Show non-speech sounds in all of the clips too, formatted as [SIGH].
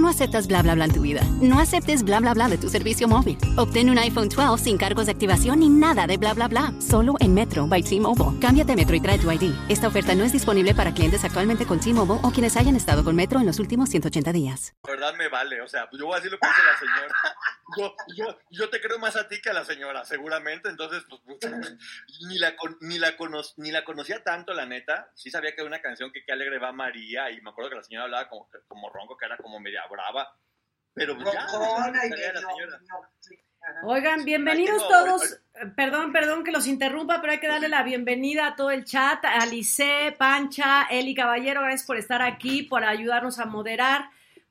Tú no aceptas bla bla bla en tu vida. No aceptes bla bla bla de tu servicio móvil. Obtén un iPhone 12 sin cargos de activación ni nada de bla bla bla. Solo en Metro by T-Mobile. Cámbiate a Metro y trae tu ID. Esta oferta no es disponible para clientes actualmente con T-Mobile o quienes hayan estado con Metro en los últimos 180 días. La verdad me vale, o sea, yo voy a decir lo que dice la señora. [LAUGHS] Yo, yo, yo te creo más a ti que a la señora, seguramente, entonces, pues, [LAUGHS] ni la, ni, la ni la conocía tanto, la neta. Sí sabía que era una canción que qué alegre va María, y me acuerdo que la señora hablaba como, como ronco, que era como media brava, pero pues ya. Oigan, bienvenidos todos. Perdón, perdón que los interrumpa, pero hay que darle la bienvenida a todo el chat, a Lice, Pancha, Eli Caballero, gracias por estar aquí, por ayudarnos a moderar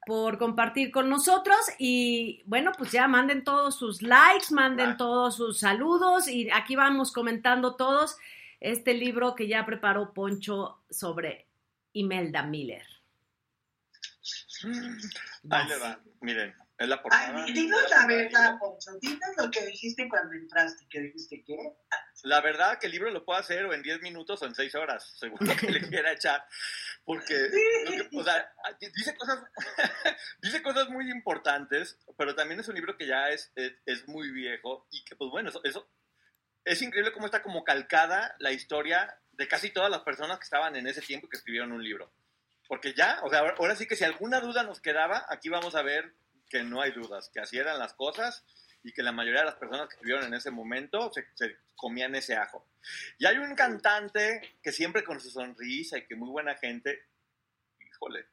por compartir con nosotros y bueno, pues ya manden todos sus likes, manden todos sus saludos y aquí vamos comentando todos este libro que ya preparó Poncho sobre Imelda Miller. Ahí le va, miren, es la portada. Ay, dinos la verdad, Poncho, dinos lo que dijiste cuando entraste, que dijiste qué. La verdad que el libro lo puedo hacer o en 10 minutos o en 6 horas, según lo que le [LAUGHS] quiera echar. Porque, o sea, dice cosas, [LAUGHS] dice cosas muy importantes, pero también es un libro que ya es, es, muy viejo y que, pues bueno, eso, eso, es increíble cómo está como calcada la historia de casi todas las personas que estaban en ese tiempo que escribieron un libro. Porque ya, o sea, ahora sí que si alguna duda nos quedaba, aquí vamos a ver que no hay dudas, que así eran las cosas y que la mayoría de las personas que escribieron en ese momento se, se, comían ese ajo. Y hay un cantante que siempre con su sonrisa y que muy buena gente, híjole,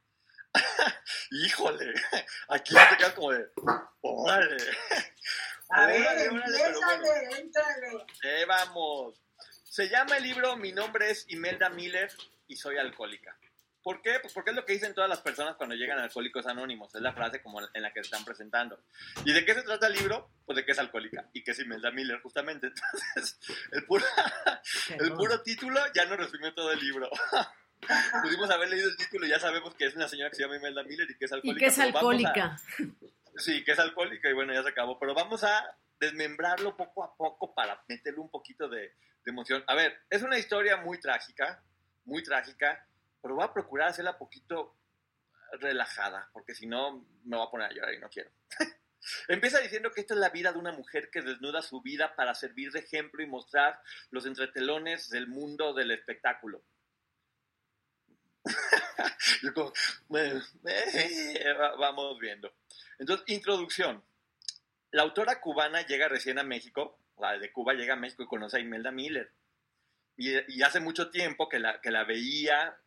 [LAUGHS] híjole, aquí te quedas como de, órale. A ver, órale, Eh, vamos. Se llama el libro Mi nombre es Imelda Miller y soy alcohólica. ¿Por qué? Pues porque es lo que dicen todas las personas cuando llegan a Alcohólicos Anónimos. Es la frase como en la que se están presentando. ¿Y de qué se trata el libro? Pues de que es alcohólica y que es Imelda Miller, justamente. [LAUGHS] Entonces, el puro, el puro título ya nos resumió todo el libro. [LAUGHS] Pudimos haber leído el título y ya sabemos que es una señora que se llama Imelda Miller y que es alcohólica. Y que es alcohólica. sí, que es alcohólica y bueno, ya se acabó. Pero vamos a desmembrarlo poco a poco para meterle un poquito de, de emoción. A ver, es una historia muy trágica, muy trágica pero voy a procurar hacerla poquito relajada, porque si no me voy a poner a llorar y no quiero. [LAUGHS] Empieza diciendo que esta es la vida de una mujer que desnuda su vida para servir de ejemplo y mostrar los entretelones del mundo del espectáculo. [LAUGHS] vamos viendo. Entonces, introducción. La autora cubana llega recién a México, la de Cuba llega a México y conoce a Imelda Miller. Y, hace mucho tiempo que la, que la veía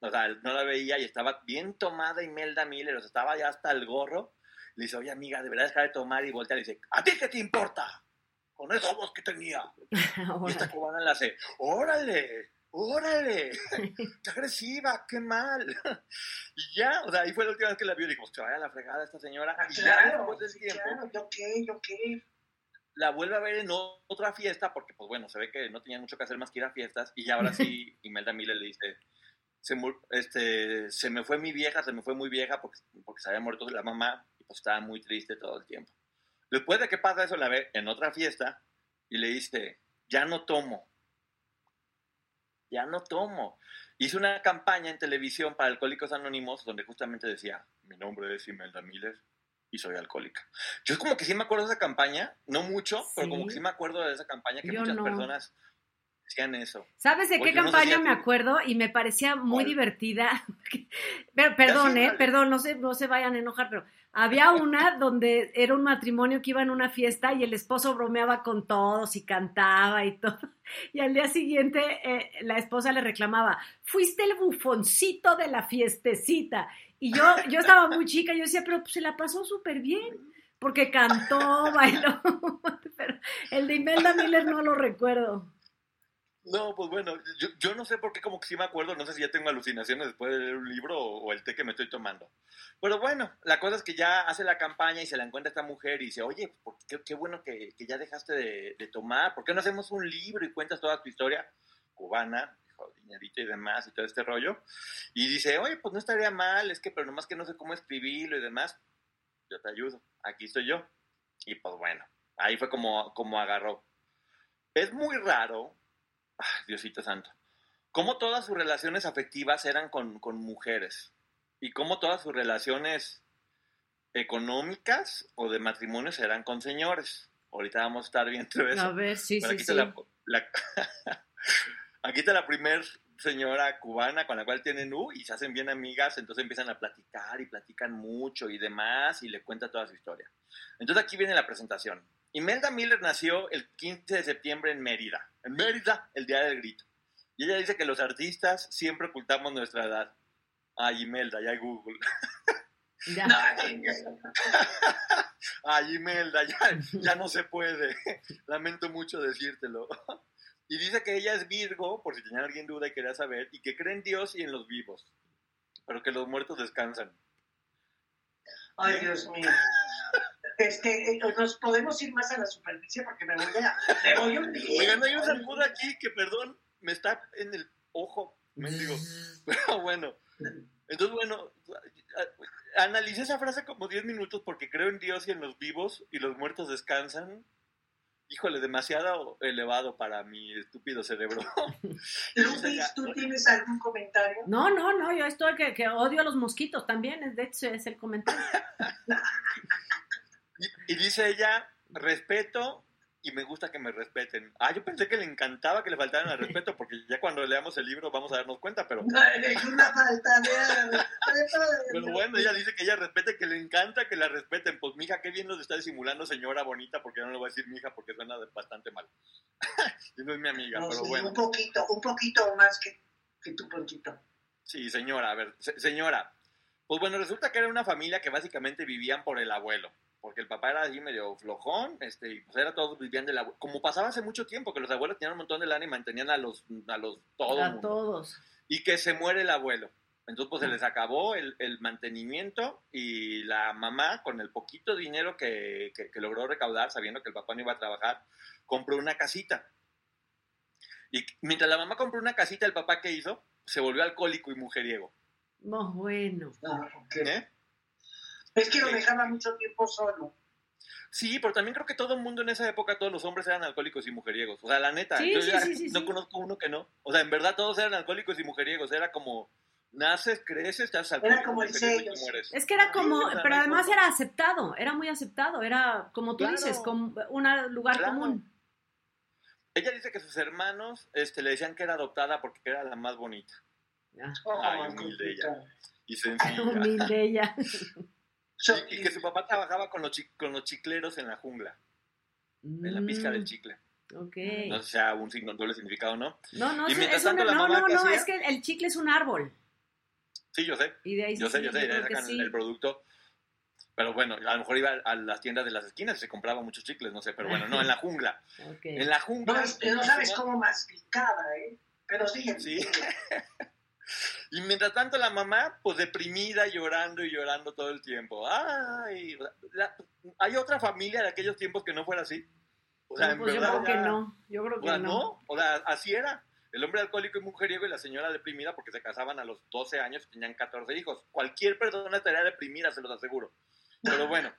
o sea, no la veía y estaba bien tomada Imelda Miller, o sea, estaba ya hasta el gorro. Le dice, oye, amiga, deberás dejar de tomar y voltea y dice, ¿a ti qué te importa? Con esa voz que tenía. [LAUGHS] y esta cubana le hace, órale, órale, qué agresiva, qué mal. [LAUGHS] y ya, o sea, ahí fue la última vez que la vio y dijo, pues que vaya a la fregada esta señora. Ah, y ya después de tiempo, claro, yo qué, yo qué. La vuelve a ver en otra fiesta, porque pues bueno, se ve que no tenía mucho que hacer más que ir a fiestas, y ya ahora sí, [LAUGHS] Imelda Miller le dice, se, este, se me fue mi vieja, se me fue muy vieja porque, porque se había muerto la mamá y pues estaba muy triste todo el tiempo. Después de que pasa eso, la ve en otra fiesta y le dice, ya no tomo, ya no tomo. Hizo una campaña en televisión para Alcohólicos Anónimos donde justamente decía, mi nombre es Imelda Miller y soy alcohólica. Yo como que sí me acuerdo de esa campaña, no mucho, pero como que sí me acuerdo de esa campaña que muchas personas eso. ¿Sabes de qué campaña me acuerdo? Y me parecía muy divertida. [LAUGHS] perdón, eh, perdón, no se, no se vayan a enojar, pero había [LAUGHS] una donde era un matrimonio que iba en una fiesta y el esposo bromeaba con todos y cantaba y todo. [LAUGHS] Y al día siguiente eh, la esposa le reclamaba, fuiste el bufoncito de la fiestecita. Y yo, yo estaba muy chica, yo decía, pero se la pasó súper bien porque cantó, bailó, pero el de Imelda Miller no lo recuerdo. No, pues bueno, yo, no sé por qué como que sí me acuerdo, no sé si ya tengo alucinaciones después de leer un libro o, el té que me estoy tomando. Pero bueno, la cosa es que ya hace la campaña y se la encuentra esta mujer y dice, oye, qué, bueno que, ya dejaste de, de, tomar, ¿por qué no hacemos un libro y cuentas toda tu historia cubana, dinerito y demás y todo este rollo? Y dice, oye, pues no estaría mal, es que pero nomás que no sé cómo escribirlo y demás. yo te ayudo, aquí estoy yo. Y pues bueno, ahí fue como, como agarró. Es muy raro, ay, Diosito Santo, cómo todas sus relaciones afectivas eran con, con mujeres y cómo todas sus relaciones económicas o de matrimonios eran con señores. Ahorita vamos a estar viendo eso. A ver, sí, Pero sí, aquí sí. está la, la- [LAUGHS] aquí está la primer señora cubana con la cual tienen U y se hacen bien amigas, entonces empiezan a platicar y platican mucho y demás y le cuenta toda su historia. Entonces aquí viene la presentación. Imelda Miller nació el 15 de septiembre en Mérida, en Mérida, el día del grito. Y ella dice que los artistas siempre ocultamos nuestra edad. Ay, Imelda, ya hay Google. [LAUGHS] Ya. [LAUGHS] Ay, Imelda, ya, ya no se puede. [LAUGHS] Lamento mucho decírtelo. Y dice que ella es Virgo, por si tenía alguien duda y quería saber, y que cree en Dios y en los vivos, pero que los muertos descansan. Ay, Dios mío. Este, eh, nos podemos ir más a la superficie porque me voy a, me voy a hundir. Oigan, hay un saludo aquí que, perdón, me está en el ojo, mendigo. Pero [LAUGHS] bueno, entonces, bueno, analicé esa frase como 10 minutos porque creo en Dios y en los vivos y los muertos descansan. Híjole, demasiado elevado para mi estúpido cerebro. [LAUGHS] Lupis, ¿tú tienes algún comentario? No, no, no, yo estoy que, que odio a los mosquitos también, de hecho es el comentario. [LAUGHS] Y, y dice ella, respeto y me gusta que me respeten. Ah, yo pensé que le encantaba que le faltaran al respeto, porque ya cuando leamos el libro vamos a darnos cuenta, pero, Es una falta de respeto. pero bueno, ella dice que ella respete, que le encanta que la respeten. Pues mija, qué bien nos está disimulando señora bonita, porque no le voy a decir mija porque suena bastante mal. [LAUGHS] y no es mi amiga, No, pero sí, bueno. un poquito, un poquito más que, que tu Ponchito. Sí, señora, a ver, se- señora. Pues bueno, resulta que era una familia que básicamente vivían por el abuelo. Porque el papá era así medio flojón, este, y pues era todos vivían del abuelo. Como pasaba hace mucho tiempo, que los abuelos tenían un montón de lana y mantenían a los, a los, todo a mundo. todos. Y que se muere el abuelo. Entonces, pues se les acabó el, el mantenimiento y la mamá, con el poquito dinero que, que- que logró recaudar, sabiendo que el papá no iba a trabajar, compró una casita. Y mientras la mamá compró una casita, el papá, ¿qué hizo? Se volvió alcohólico y mujeriego. No, bueno. Ah. ¿eh? Es que lo dejaba mucho tiempo solo. Sí, pero también creo que todo el mundo en esa época, todos los hombres eran alcohólicos y mujeriegos. O sea, la neta, Sí, yo sí, ya sí, sí, no sí. conozco uno que no. O sea, en verdad todos eran alcohólicos y mujeriegos. Era como, naces, creces, te haces alcohólico, como el sello. Es que era como, pero no además era aceptado, era muy aceptado, era como tú Claro. dices, como un lugar Claro. común. Ella dice que sus hermanos este, le decían que era adoptada porque era la más bonita Ya. Ay, Ay, [LAUGHS] humilde ella. Y sencilla. Humilde ella. Y, y que su papá trabajaba con los, chi- con los chicleros en la jungla, en la pizca del Mm, chicle. Ok. No sé si sea un doble significado o no. No, no, Y es, mientras es un- tanto, la no, mamá no, que no, hacía- es que el chicle es un árbol. Sí, yo sé. Y de ahí Yo sí, sé, yo sé, y de ahí sacan sí. el producto. Pero bueno, a lo mejor iba a las tiendas de las esquinas y se compraba muchos chicles, no sé, pero bueno, no, en la [LAUGHS] jungla. Ok. En la jungla. No, es que no sabes cómo masticaba, ¿eh? Pero sí, Sí. [LAUGHS] [LAUGHS] Y mientras tanto la mamá, pues deprimida, llorando y llorando todo el tiempo. Ay, la- hay otra familia de aquellos tiempos que no fuera así. O sea, No, en pues yo verdad creo que ya- no, yo creo O que sea, no. no, o sea, así era. El hombre alcohólico y mujeriego y la señora deprimida porque se casaban a los 12 años y tenían 14 hijos. Cualquier persona estaría deprimida, se los aseguro. Pero bueno.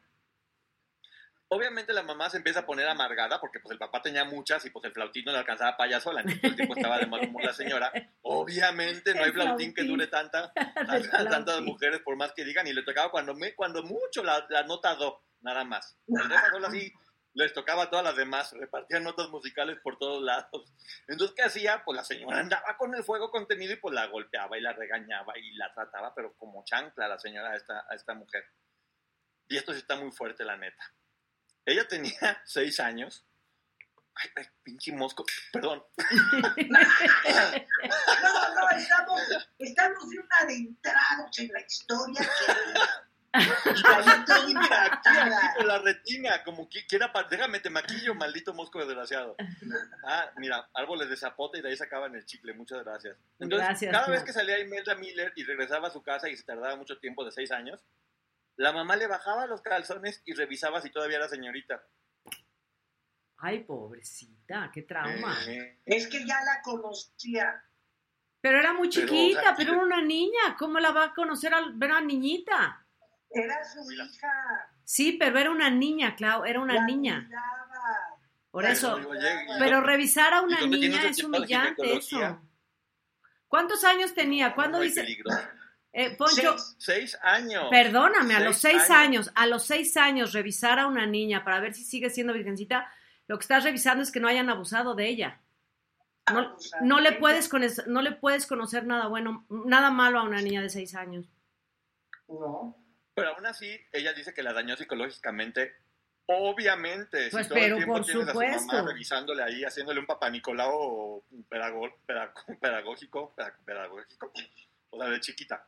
Obviamente la mamá se empieza a poner amargada porque pues el papá tenía muchas y pues el flautín no le alcanzaba para ella sola. Entonces todo el tiempo estaba de mal humor la señora. [LAUGHS] Obviamente no hay El flautín que flautín. dure tanta, [LAUGHS] tantas flautín. mujeres por más que digan y le tocaba cuando, me, cuando mucho la, la nota do, nada más. Así les tocaba a todas las demás, repartían notas musicales por todos lados. Entonces, ¿qué hacía? Pues la señora andaba con el fuego contenido y pues la golpeaba y la regañaba y la trataba, pero como chancla la señora a esta, a esta mujer. Y esto sí está muy fuerte, la neta. Ella tenía [LAUGHS] seis años. Ay, ay, pinche mosco. Perdón. [LAUGHS] No, no, estamos, estamos de un adentrados en la historia que y yo estoy impactada. Aquí por la retina, como que quiera, déjame te maquillo, maldito mosco desgraciado. Ah, mira, árboles de zapote y de ahí sacaban el chicle, muchas gracias. Entonces, Gracias, cada vez que salía Imelda Miller y regresaba a su casa y se tardaba mucho tiempo, de seis años, la mamá le bajaba los calzones y revisaba si todavía era señorita. Ay, pobrecita, qué trauma. Eh, Es que ya la conocía. Pero era muy Pero, chiquita, o sea, pero era una niña. ¿Cómo la va a conocer al ver a niñita? Era su hija. Sí, pero era una niña, Clau, era una La niña. Por Pero, eso. digo, Pero revisar a ¿Y una niña es humillante eso. ¿Cuántos años tenía? ¿Cuándo dice? peligroso. Eh, Poncho, Seis. Seis años. perdóname, a los Seis años. a los seis años, revisar a una niña para ver si sigue siendo virgencita, lo que estás revisando es que no hayan abusado de ella. No, le puedes conocer, no le puedes conocer nada bueno, nada malo a una niña de seis años. No. Pero aún así, ella dice que la dañó psicológicamente. Obviamente, Pues, si todo el pero tiempo por tienes a su supuesto. mamá revisándole ahí, haciéndole un papá Nicolau pedagógico, o sea, de chiquita.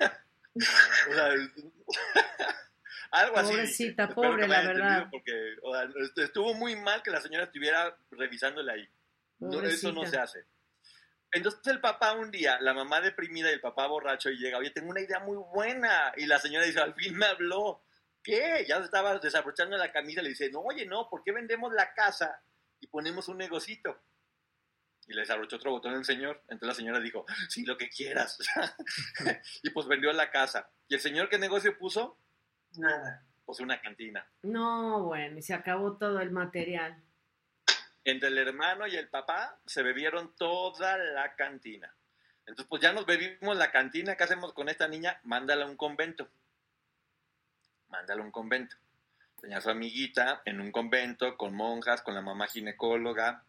[LAUGHS] o sea, [LAUGHS] algo así. Pobrecita, pobre, la verdad. Porque o sea, est- estuvo muy mal que la señora estuviera revisándole ahí. No, eso no se hace. Entonces el papá un día, la mamá deprimida y el papá borracho, y llega, oye, tengo una idea muy buena. Y la señora dice, al fin me habló. ¿Qué? Ya se estaba desabrochando la camisa. Le dice, no, oye, no, ¿por qué vendemos la casa y ponemos un negocito? Y le desabrochó otro botón el señor. Entonces la señora dijo, sí, lo que quieras. [LAUGHS] y pues vendió la casa. ¿Y el señor qué negocio puso? Nada. Pues una cantina. No, bueno, y se acabó todo el material. entre el hermano y el papá se bebieron toda la cantina. Entonces, pues ya nos bebimos la cantina. ¿Qué hacemos con esta niña? Mándala a un convento. Mándala a un convento. Tenía a su amiguita en un convento con monjas, con la mamá ginecóloga.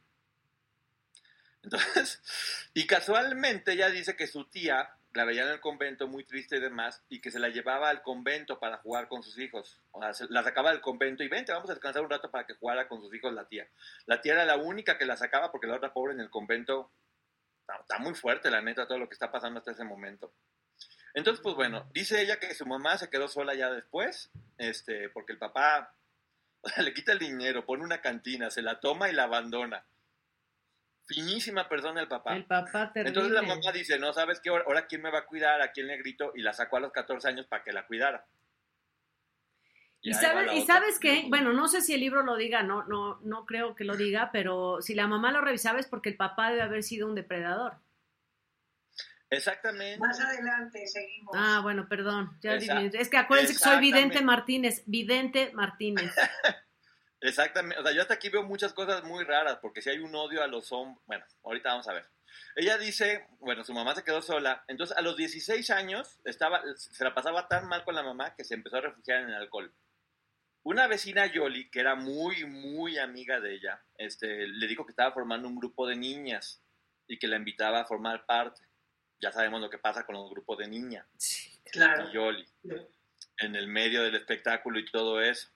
Entonces, [LAUGHS] y casualmente ella dice que su tía la veía en el convento muy triste y demás, y que se la llevaba al convento para jugar con sus hijos. O sea, se- la sacaba del convento y vente, vamos a descansar un rato para que jugara con sus hijos la tía. La tía era la única que la sacaba porque la otra pobre en el convento está, muy fuerte, la neta, todo lo que está pasando hasta ese momento. Entonces, pues bueno, dice ella que su mamá se quedó sola ya después, este, porque el papá [LAUGHS] le quita el dinero, pone una cantina, se la toma y la abandona. Finísima persona el papá. El papá terrible. Entonces la mamá dice, no, ¿sabes qué? Ahora, quién me va a cuidar, a quién le grito, y la sacó a los 14 años para que la cuidara. Y sabes, y sabes qué, bueno, no sé si el libro lo diga, no, no, no creo que lo diga, pero si la mamá lo revisaba es porque el papá debe haber sido un depredador. Exactamente. Más adelante seguimos. Ah, bueno, perdón. Ya es que acuérdense que soy. Vidente Martínez. Vidente Martínez. [LAUGHS] Exactamente, o sea, yo hasta aquí veo muchas cosas muy raras, porque si hay un odio a los hombres, bueno, ahorita vamos a ver. Ella dice, bueno, su mamá se quedó sola, entonces a los 16 años estaba, se la pasaba tan mal con la mamá que se empezó a refugiar en el alcohol. Una vecina Yoli, que era muy, muy amiga de ella, este, le dijo que estaba formando un grupo de niñas y que la invitaba a formar parte. Ya sabemos lo que pasa con los grupos de niñas. Claro. y Yoli en el medio del espectáculo y todo eso.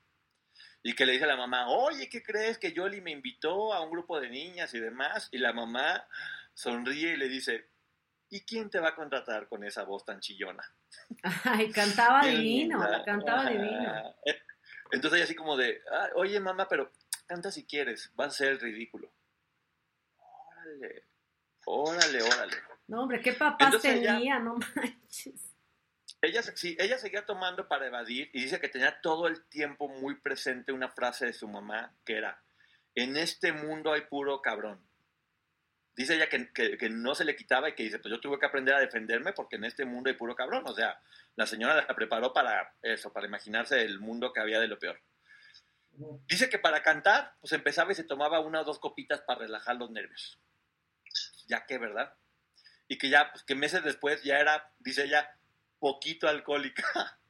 Y que le dice a la mamá, oye, ¿qué crees que Yoli me invitó a un grupo de niñas y demás? Y la mamá sonríe y le dice, ¿y quién te va a contratar con esa voz tan chillona? [LAUGHS] Ay, cantaba divino, la cantaba divino. [LAUGHS] Entonces ella así como de, "Ah, oye mamá, pero canta si quieres, vas a ser ridículo. Órale, órale, órale. No, hombre, qué papás Entonces ella- tenía, no manches. Ella, sí, ella seguía tomando para evadir y dice que tenía todo el tiempo muy presente una frase de su mamá que era, en este mundo hay puro cabrón. Dice ella que, que- que no se le quitaba y que dice, pues yo tuve que aprender a defenderme porque en este mundo hay puro cabrón. O sea, la señora la preparó para eso, para imaginarse el mundo que había de lo peor. Dice que para cantar, pues empezaba y se tomaba una o dos copitas para relajar los nervios. Ya que, ¿verdad? Y que ya, pues que meses después ya era, dice ella, poquito alcohólica. [LAUGHS]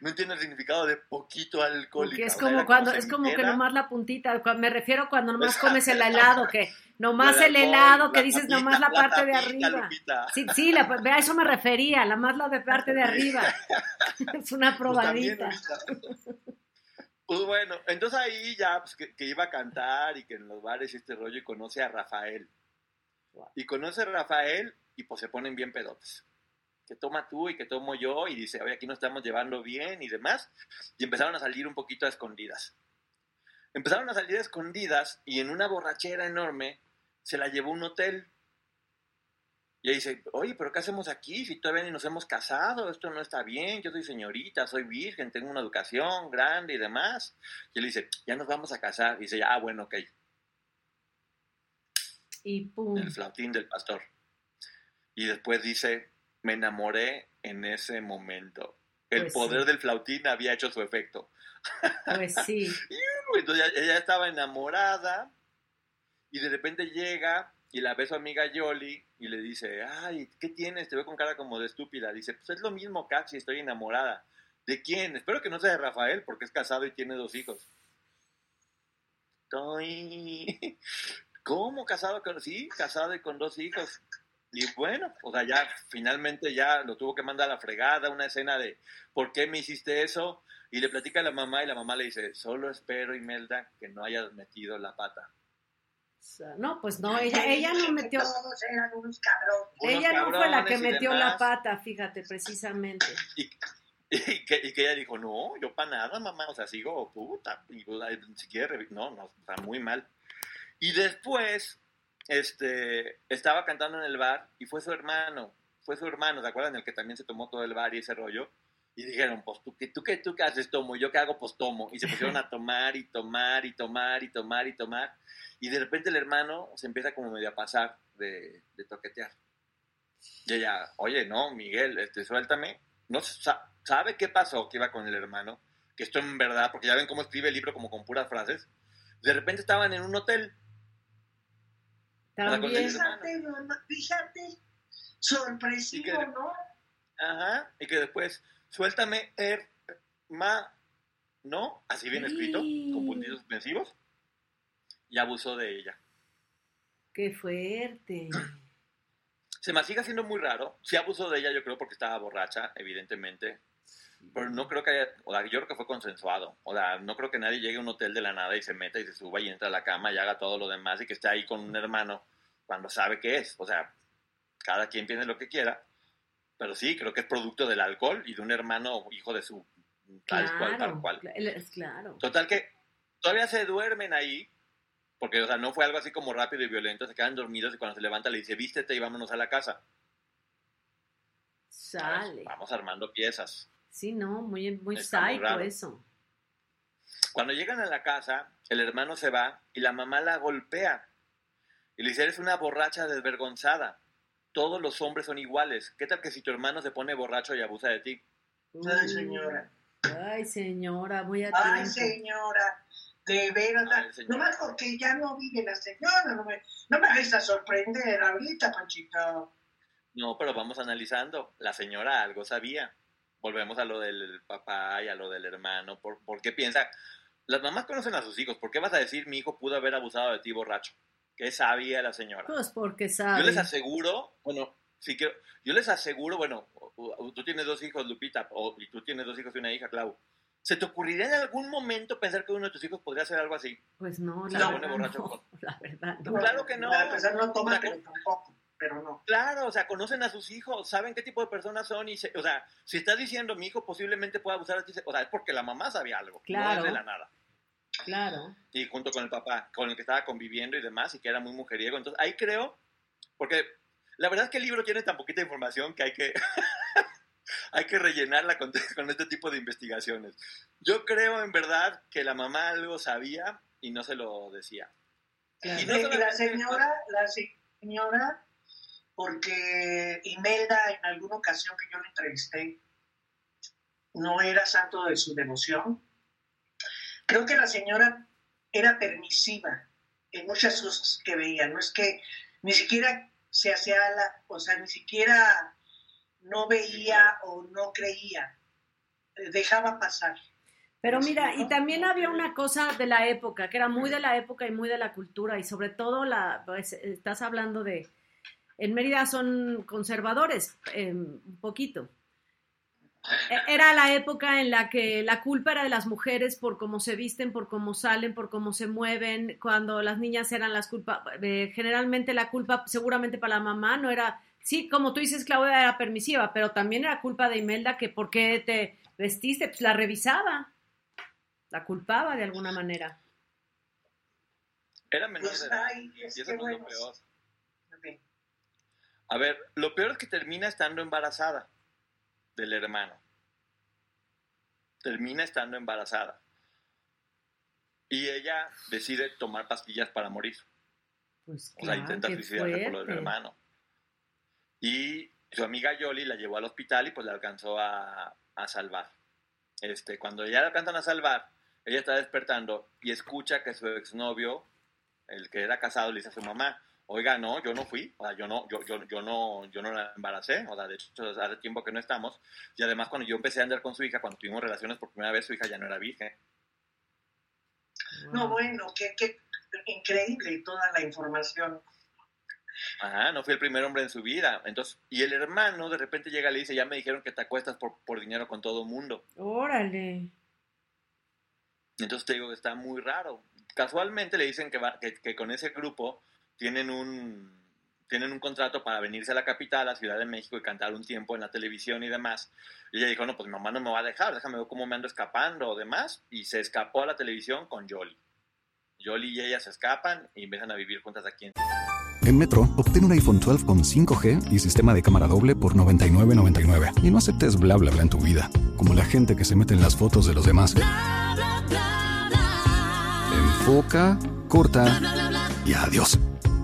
No entiendo el significado de poquito alcohólica. Es como cuando, es como que nomás la puntita, me refiero cuando nomás comes el helado, que [LAUGHS] nomás el alcohol, helado, que dices tapita, nomás la parte de arriba. Lupita. Sí, sí, la, a eso me refería, la más la de parte de arriba. [LAUGHS] Es una Pues probadita. Pues bueno, entonces ahí ya pues, que, que iba a cantar y que en los bares y este rollo y conoce a Rafael. Y conoce a Rafael y pues se ponen bien pedotes. Que toma tú y que tomo yo y dice, oye, aquí nos estamos llevando bien y demás. Y empezaron a salir un poquito a escondidas. Empezaron a salir a escondidas y en una borrachera enorme se la llevó a un hotel. Y dice, oye, pero ¿qué hacemos aquí? Si todavía ni nos hemos casado, esto no está bien, yo soy señorita, soy virgen, tengo una educación grande y demás. Y él dice, ya nos vamos a casar. Y dice, ah, bueno, ok, Y pum. el flautín del pastor. Y después dice, me enamoré en ese momento. el Pues poder sí. del flautín había hecho su efecto. Pues sí. [LAUGHS] Entonces ella, ella estaba enamorada y de repente llega y la ve su amiga Yoli y le dice, ay, ¿qué tienes? Te veo con cara como de estúpida. Dice, pues es lo mismo, Cachi, estoy enamorada. ¿De quién? Espero que no sea de Rafael porque es casado y tiene dos hijos. Estoy... [LAUGHS] ¿Cómo casado con... Sí, casado y con dos hijos. Y bueno, o sea, ya finalmente ya lo tuvo que mandar a la fregada, una escena de ¿por qué me hiciste eso? Y le platica a la mamá y la mamá le dice, solo espero, Imelda, que no hayas metido la pata. No, pues no, ella, ella no metió, Todos eran unos cabrones. Unos ella no fue la que metió la pata, fíjate, precisamente. Y, y que, y que ella dijo, no, yo para nada, mamá, o sea, sigo puta, y, si quiere, no, no, está muy mal. Y después, este, estaba cantando en el bar y fue su hermano, fue su hermano, ¿se acuerdan? El que también se tomó todo el bar y ese rollo. Y dijeron, pues, ¿tú, qué, tú, qué, ¿tú qué haces, tomo? ¿Yo qué hago? Pues tomo. Y se pusieron a [LAUGHS] tomar y tomar y tomar y tomar y tomar. Y de repente el hermano se empieza como medio a pasar de, de toquetear. Y ella, oye, no, Miguel, este, suéltame. No sa- sabe qué pasó que iba con el hermano, que esto en verdad, porque ya ven cómo escribe el libro como con puras frases. De repente estaban en un hotel. También, Fíjate, mamá, fíjate. Sorpresivo, Y que- ¿no? Ajá. Y que después, suéltame, hermano. ¿No? Así bien escrito, con puntitos suspensivos. Y abusó de ella. qué fuerte. Se me sigue haciendo muy raro. Sí abusó de ella, yo creo, porque estaba borracha, evidentemente. Pero no creo que haya, o sea, yo creo que fue consensuado. O sea, no creo que nadie llegue a un hotel de la nada y se meta y se suba y entra a la cama y haga todo lo demás y que esté ahí con un hermano cuando sabe qué es. O sea, cada quien piense lo que quiera. Pero sí, creo que es producto del alcohol y de un hermano hijo de su tal cual, tal cual. es claro. Total que todavía se duermen ahí, porque, o sea, no fue algo así como rápido y violento, se quedan dormidos y cuando se levanta le dice, vístete y vámonos a la casa. Sale. Vamos armando piezas. Sí, no, muy, muy Está psycho eso. Cuando llegan a la casa, el hermano se va y la mamá la golpea. Y le dice, eres una borracha desvergonzada. Todos los hombres son iguales. ¿Qué tal que si tu hermano se pone borracho y abusa de ti? Ay, señora. Ay, señora, muy a Ay, tiempo. señora. De veras. Señora. Nomás porque ya no vive la señora. No me, no me vais a sorprender ahorita, Panchito. No, pero vamos analizando. La señora algo sabía. Volvemos a lo del papá y a lo del hermano. ¿Por, por qué piensa? Las mamás conocen a sus hijos. ¿Por qué vas a decir mi hijo pudo haber abusado de ti borracho? ¿Qué sabía la señora? Pues porque Yo sabe. les aseguro, bueno, sí quiero, yo les aseguro, bueno, tú tienes dos hijos, Lupita, o, y tú tienes dos hijos y una hija, Clau. ¿Se te ocurriría en algún momento pensar que uno de tus hijos podría hacer algo así? Pues no, la verdad no. con- La verdad No, claro que no. Para empezar, no toma, tampoco. Pero no. Claro, o sea, conocen a sus hijos, saben qué tipo de personas son y, se- o sea, si estás diciendo mi hijo posiblemente pueda abusar de ti, o sea, es porque la mamá sabía algo, no Claro. es de la nada. Claro. y junto con el papá, con el que estaba conviviendo y demás, y que era muy mujeriego. Entonces, ahí creo, porque la verdad es que el libro tiene tan poquita información que hay que, [LAUGHS] hay que rellenarla con, [LAUGHS] con este tipo de investigaciones. Yo creo en verdad que la mamá algo sabía y no se lo decía. claro. Y no Eh, la señora, la señora, porque Imelda en alguna ocasión que yo la entrevisté, no era santo de su devoción. Creo que la señora era permisiva en muchas cosas que veía. No es que ni siquiera se hacía la, o sea, ni siquiera no veía o no creía. Dejaba pasar. Pero mira, y también había una cosa de la época, que era muy de la época y muy de la cultura, y sobre todo la, pues, estás hablando de, en Mérida son conservadores, eh, un poquito. E- Era la época en la que la culpa era de las mujeres por cómo se visten, por cómo salen, por cómo se mueven. Cuando las niñas eran las culpas, eh, generalmente la culpa seguramente para la mamá no era, sí, como tú dices, Claudia era permisiva, pero también era culpa de Imelda que por qué te vestiste, pues la revisaba, la culpaba de alguna manera. Era menor Pues, de edad, ay, y es eso es lo peor. A ver, lo peor es que termina estando embarazada del hermano. Termina estando embarazada. Y ella decide tomar pastillas para morir. Pues O sea, intenta suicidarse por lo del hermano. Y su amiga Yoli la llevó al hospital y pues le alcanzó a, a salvar. Este, cuando ya la alcanzan a salvar, ella está despertando y escucha que su exnovio, el que era casado, le dice a su mamá, oiga, no, yo no fui, o sea, yo no, yo, yo, yo no, yo no la embaracé, o sea, de hecho, hace tiempo que no estamos, y además cuando yo empecé a andar con su hija, cuando tuvimos relaciones por primera vez, su hija ya no era virgen. No, bueno, qué, qué increíble toda la información. Ajá, no fue el primer hombre en su vida. Entonces, y el hermano de repente llega y le dice, ya me dijeron que te acuestas por, por dinero con todo el mundo. Órale. Entonces te digo que está muy raro. Casualmente le dicen que, va, que, que con ese grupo tienen un, tienen un contrato para venirse a la capital, a Ciudad de México, y cantar un tiempo en la televisión y demás. Y ella dijo, no, pues mi mamá no me va a dejar, déjame ver cómo me ando escapando o demás. Y se escapó a la televisión con Jolly. Jolly y ella se escapan y empiezan a vivir juntas aquí en... En Metro, obtén un iPhone 12 con 5G y sistema de cámara doble por $99.99. Y no aceptes bla bla bla en tu vida, como la gente que se mete en las fotos de los demás. Enfoca, corta y adiós.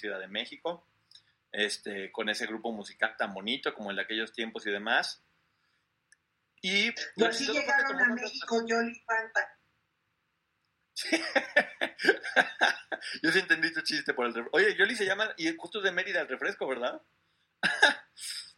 Ciudad de México, este, con ese grupo musical tan bonito como el de aquellos tiempos y demás. Y, y así llegaron a México, Yoli Fanta. [LAUGHS] Yo sí entendí tu chiste por el refresco. Oye, Yoli se llama, y justo de Mérida el refresco, ¿verdad?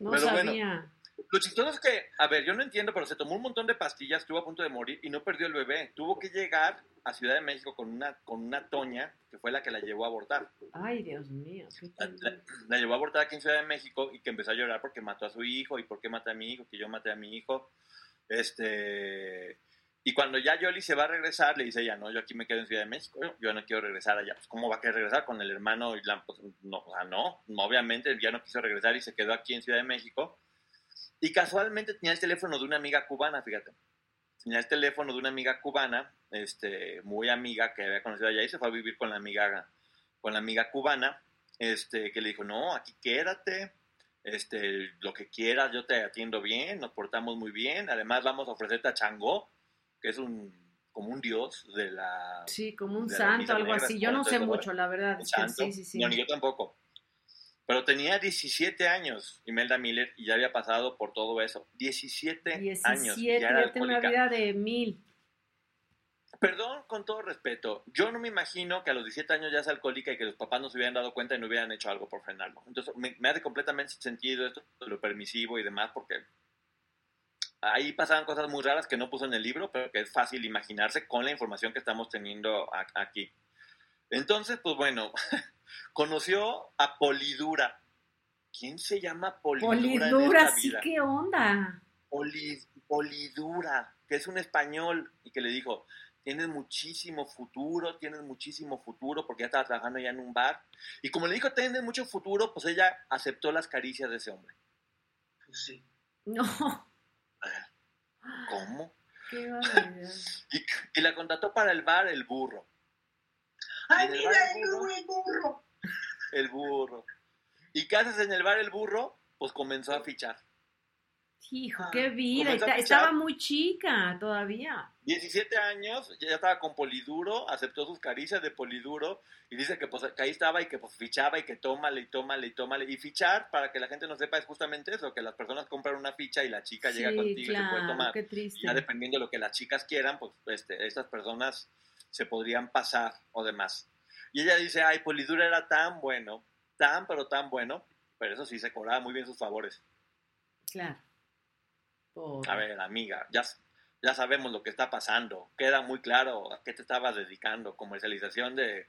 no pero sabía. Bueno, lo chistoso es que, a ver, yo no entiendo, pero se tomó un montón de pastillas, estuvo a punto de morir y no perdió el bebé. Tuvo que llegar a Ciudad de México con una, con una toña que fue la que la llevó a abortar. Ay, Dios mío. La, la, la, llevó a abortar aquí en Ciudad de México y que empezó a llorar porque mató a su hijo y por qué maté a mi hijo, que yo maté a mi hijo. Este. Y cuando ya Yoli se va a regresar, le dice ella, no, yo aquí me quedo en Ciudad de México, yo no quiero regresar allá. Pues, ¿cómo va a querer regresar con el hermano? Y la, pues, no, o sea, no, obviamente ya no quiso regresar y se quedó aquí en Ciudad de México. Y casualmente tenía el teléfono de una amiga cubana, fíjate. Tenía el teléfono de una amiga cubana, este, muy amiga que había conocido allá y se fue a vivir con la amiga, con la amiga cubana, este, que le dijo, no, aquí quédate, este, lo que quieras, yo te atiendo bien, nos portamos muy bien, además vamos a ofrecerte a Changó, que es un como un dios de la... Sí, como un santo, algo así. Yo no sé mucho, la verdad. Es que sí, sí, sí. No, ni yo tampoco. Pero tenía 17 años, Imelda Miller, y ya había pasado por todo eso. 17, 17 años. Ya, ya tengo una vida de mil. Perdón, con todo respeto, yo no me imagino que a los 17 años ya es alcohólica y que los papás no se hubieran dado cuenta y no hubieran hecho algo por frenarlo. Entonces, me, me hace completamente sentido esto de lo permisivo y demás, porque ahí pasaban cosas muy raras que no puso en el libro, pero que es fácil imaginarse con la información que estamos teniendo aquí. Entonces, pues bueno, [LAUGHS] conoció a Polidura. ¿Quién se llama Polidura? Polidura, en esta sí, vida? ¿qué onda? Poli, Polidura, que es un español y que le dijo, tienes muchísimo futuro, tienes muchísimo futuro, porque ya estaba trabajando ya en un bar. Y como le dijo, tienes mucho futuro, pues ella aceptó las caricias de ese hombre. Pues sí. No. ¿Cómo? Qué. [LAUGHS] Y, y la contrató para el bar El Burro. ¡Ay, En el mira, bar el El Burro. burro, el burro! El Burro. ¿Y qué haces en el bar El Burro? Pues comenzó a fichar. Hijo, Ah, qué vida. estaba muy chica todavía. 17 años, ya estaba con Poliduro, aceptó sus caricias de Poliduro y dice que, pues, que ahí estaba y que pues, fichaba y que tómale y tómale y tómale. Y fichar, para que la gente no sepa, es justamente eso, que las personas compran una ficha y la chica llega contigo y se puede tomar. qué triste. Y ya dependiendo de lo que las chicas quieran, pues este, estas personas se podrían pasar o demás. Y ella dice, ay, Poliduro era tan bueno, tan pero tan bueno, pero eso sí, se cobraba muy bien sus favores. Claro. Pobre. A ver, amiga, ya, ya sabemos lo que está pasando. Queda muy claro a qué te estabas dedicando. Comercialización de,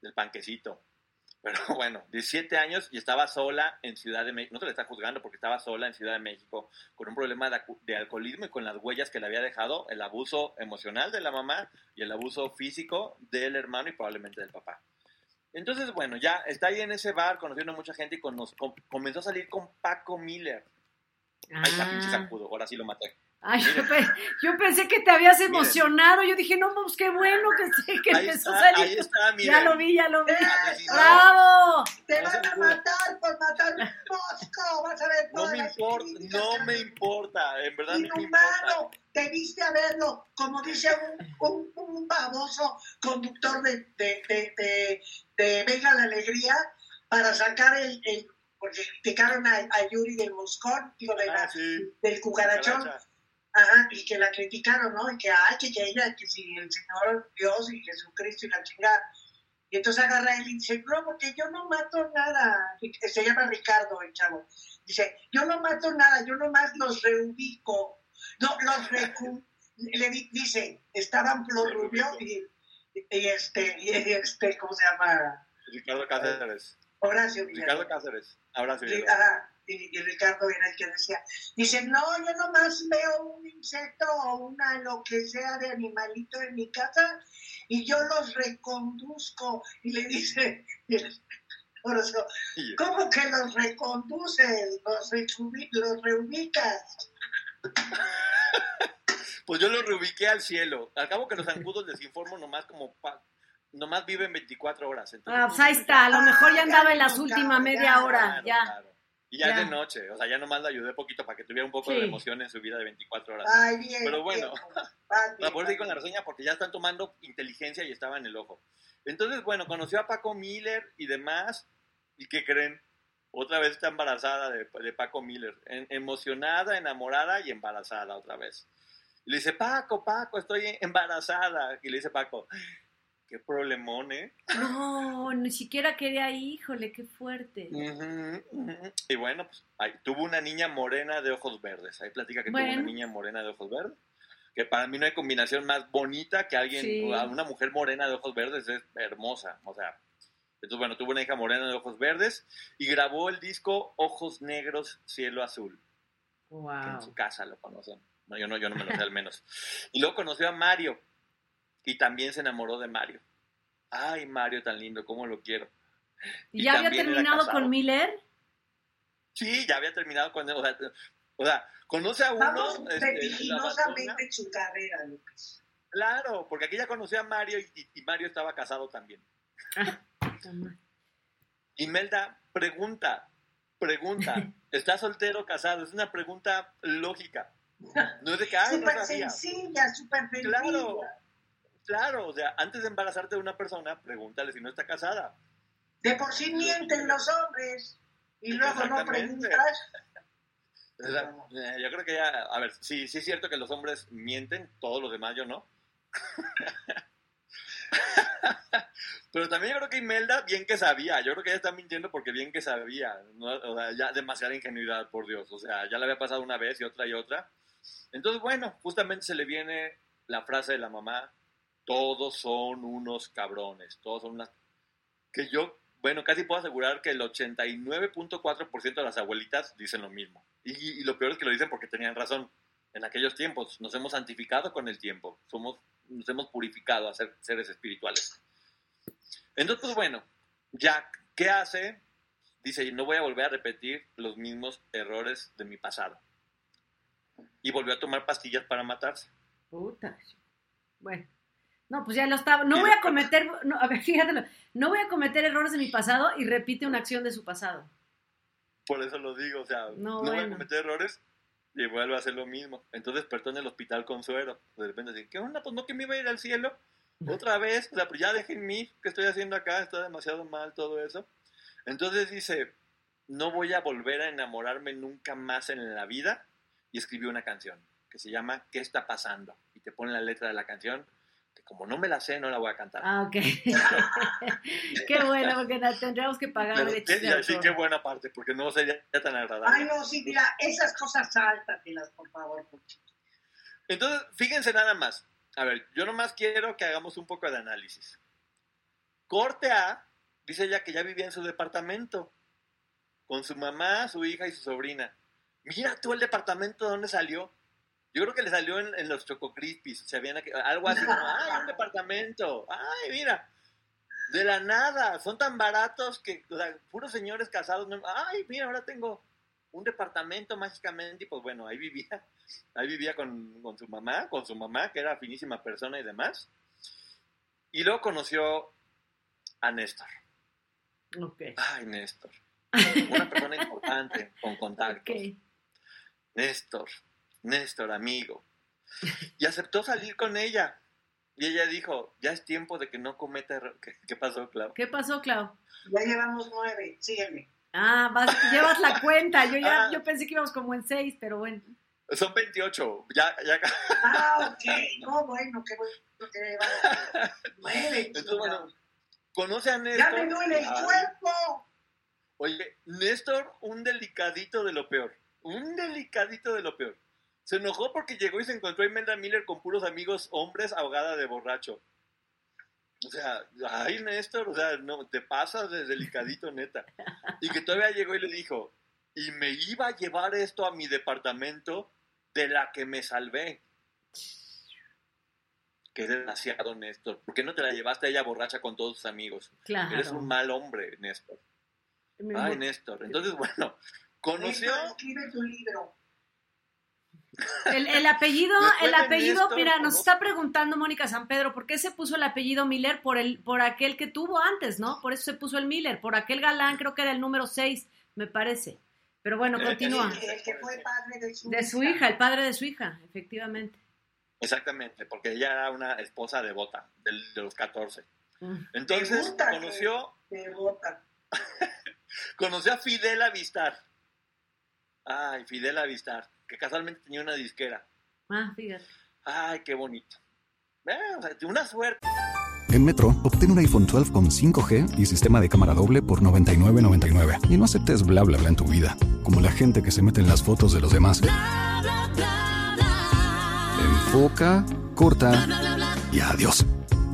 del panquecito. [LAUGHS] Pero bueno, 17 años y estaba sola en Ciudad de México. No se le está juzgando porque estaba sola en Ciudad de México con un problema de, de alcoholismo y con las huellas que le había dejado el abuso emocional de la mamá y el abuso físico del hermano y probablemente del papá. Entonces, bueno, ya está ahí en ese bar conociendo a mucha gente y con- nos- com- comenzó a salir con Paco Miller. Ahí está, pinche Ah. zancudo. Ahora sí lo maté. Ay, yo, Mire. pe- yo pensé que te habías Miren. emocionado. Yo dije, no, pues qué bueno que, [LAUGHS] que Ahí empezó está, a salir. ahí está, miren. [LAUGHS] ya lo vi, ya lo vi. [LAUGHS] Asesinó. ¡Bravo! Te No van a puede. matar por matar un Mosco. Vas a ver No me importa, no me importa, en verdad no me importa. Inhumano, debiste haberlo, como dice un, un, un baboso conductor de, de, de, de, de Venga la Alegría, para sacar el, el porque criticaron a, a Yuri del Moscón, digo, de la- Ah, sí, del cucarachón, caracha. Ajá, y que la criticaron, ¿no? Y que, ay, que, ella, que si el Señor Dios y Jesucristo y la chingada. Y entonces agarra él y dice, no, porque yo no mato nada. Se llama Ricardo, el chavo. Dice, yo no mato nada, yo nomás los reubico. No, los recu... Le di- dice, estaban Flor Rubio y, y este, y este, ¿cómo se llama? Ricardo Cáceres. Horacio Ricardo. Cáceres. Abrazo. Y, ajá, y- y Ricardo era el que decía, dice, no, yo nomás veo un insecto o una lo que sea de animalito en mi casa y yo los reconduzco. Y le dice, [LAUGHS] Y- ¿cómo que los reconduces? Los, los reubicas. [LAUGHS] Pues yo lo reubiqué al cielo. Al cabo que los zancudos les informo nomás como... pa- Nomás viven 24 horas. entonces, Ah, pues ahí está. A lo mejor ya andaba en las últimas media hora. Claro, Ya. claro. Y ya, Ya. es de noche, o sea, ya nomás la ayudé poquito para que tuviera un poco Sí. de emoción en su vida de 24 horas. Ay, bien. Pero bueno. bien, seguir con la reseña porque ya están tomando inteligencia y estaba en el ojo. Entonces, bueno, conoció a Paco Miller y demás. ¿Y qué creen? Otra vez está embarazada de, de Paco Miller. En- emocionada, enamorada y embarazada otra vez. Y le dice, Paco, Paco, estoy embarazada. Y le dice Paco, qué problemón, ¿eh? No, ni siquiera quería, híjole, qué fuerte. Y bueno, pues ahí, tuvo una niña morena de ojos verdes. Ahí platica que tuvo una niña morena de ojos verdes. Que para mí no hay combinación más bonita que alguien, Sí. una mujer morena de ojos verdes es hermosa. O sea, entonces bueno, tuvo una hija morena de ojos verdes y grabó el disco Ojos Negros, Cielo Azul. Que en su casa lo conocen. No, yo no, yo no me lo sé al menos. Y luego conoció a Mario y también se enamoró de Mario. Ay, Mario tan lindo, cómo lo quiero. ¿Y Y ya había terminado con Miller? Sí, ya había terminado con o sea, o sea, conoce a uno. Vamos este, vertiginosamente en su carrera, Lucas. Claro, porque aquí ya conoció a Mario y, y Mario estaba casado también. [LAUGHS] Imelda pregunta, pregunta, [LAUGHS] ¿está soltero o casado? Es una pregunta lógica. No es de que, ay, Súper sencilla, súper sencilla. Claro, claro, o sea, antes de embarazarte de una persona, pregúntale si no está casada. De por sí mienten los hombres y luego no preguntas. Yo creo que ya, a ver, sí, sí es cierto que los hombres mienten, todos los demás yo no. [LAUGHS] Pero también yo creo que Imelda bien que sabía, yo creo que ella está mintiendo porque bien que sabía, ¿no? o sea, ya demasiada ingenuidad, por Dios, o sea, ya le había pasado una vez y otra y otra. Entonces, bueno, justamente se le viene la frase de la mamá, todos son unos cabrones, todos son unas... Que yo, bueno, casi puedo asegurar que el 89.4% de las abuelitas dicen lo mismo. Y, lo peor es que lo dicen porque tenían razón. En aquellos tiempos nos hemos santificado con el tiempo, somos, nos hemos purificado a ser seres espirituales. Entonces, pues bueno, Jack, ¿qué hace? Dice, no voy a volver a repetir los mismos errores de mi pasado. Y volvió a tomar pastillas para matarse. Puta. Bueno. No, pues ya lo estaba. No voy a cometer, no, a ver, [LAUGHS] fíjatelo, no voy a cometer errores de mi pasado y repite una acción de su pasado. Por eso lo digo, o sea, No, no, voy a cometer errores y vuelve a hacer lo mismo. Entonces despertó en el hospital con suero. De repente dice, ¿qué onda? Pues no que me iba a ir al cielo. Otra vez, o sea, pues ya déjenme ¿qué estoy haciendo acá? Está demasiado mal todo eso. Entonces dice, no voy a volver a enamorarme nunca más en la vida. Y escribió una canción que se llama ¿Qué está pasando? Y te pone la letra de la canción, como no me la sé, no la voy a cantar. Ah, ok. [LAUGHS] qué bueno, porque tendríamos que pagar Pero, de sí, qué buena parte, porque no sería tan agradable. Ay, no, sí, mira, esas cosas sáltatelas, por favor. Entonces, fíjense nada más. A ver, yo nomás quiero que hagamos un poco de análisis. Corte A, dice ella que ya vivía en su departamento, con su mamá, su hija y su sobrina. Mira tú el departamento de dónde salió. Yo creo que le salió en, los Choco Crispies. Se habían, algo así como, ¡ay, un [LAUGHS] departamento! ¡Ay, mira! De la nada. Son tan baratos que, o sea, puros señores casados. ¡Ay, mira, ahora tengo un departamento mágicamente! Y pues bueno, ahí vivía. Ahí vivía con, con su mamá, con su mamá, que era finísima persona y demás. Y luego conoció a Néstor. Ok. Ay, Néstor. Una persona importante, con [LAUGHS] contactos. Néstor Néstor, amigo. Y aceptó salir con ella. Y ella dijo, ya es tiempo de que no cometa error. ¿Qué, pasó, Clau? ¿Qué pasó, Clau? Ya llevamos nueve, sígueme. Ah, llevas la cuenta. Yo ya ah. yo pensé que íbamos como en seis, pero bueno. Son 28. Ya, ya. Ah, ok. No, bueno, qué bueno que Nueve. Entonces, bueno, conoce a Néstor. ¡Ya me duele el cuerpo! Oye, Néstor, un delicadito de lo peor. Un delicadito de lo peor. Se enojó porque llegó y se encontró a Imelda Miller con puros amigos hombres ahogada de borracho. O sea, ay, Néstor, o sea, no, te pasas de delicadito, neta. Y que todavía llegó y le dijo, y me iba a llevar esto a mi departamento de la que me salvé. Qué desgraciado, Néstor. ¿Por qué no te la llevaste a ella borracha con todos tus amigos? Claro. Eres un mal hombre, Néstor. Ay, Néstor. Entonces, bueno, conoció... escribe tu libro. El, apellido, [LAUGHS] el apellido, mira, nos está preguntando Mónica San Pedro, ¿por qué se puso el apellido Miller? Por el, por aquel que tuvo antes, ¿no? Por eso se puso el Miller, por aquel galán, creo que era el número 6, me parece. Pero bueno, eh, continúa. El, que fue padre de su, de su hija. el padre de su hija, efectivamente. Exactamente, porque ella era una esposa devota de, de los 14. Mm. Entonces, conoció. [LAUGHS] conoció a Fidel Avistar. Ay, Fidel Avistar que casualmente tenía una disquera. Ah, fíjate. Ay, qué bonito. o sea, una suerte. En Metro, obtén un iPhone 12 con 5G y sistema de cámara doble por $99.99. Y no aceptes bla bla bla en tu vida, como la gente que se mete en las fotos de los demás. Enfoca, corta y adiós.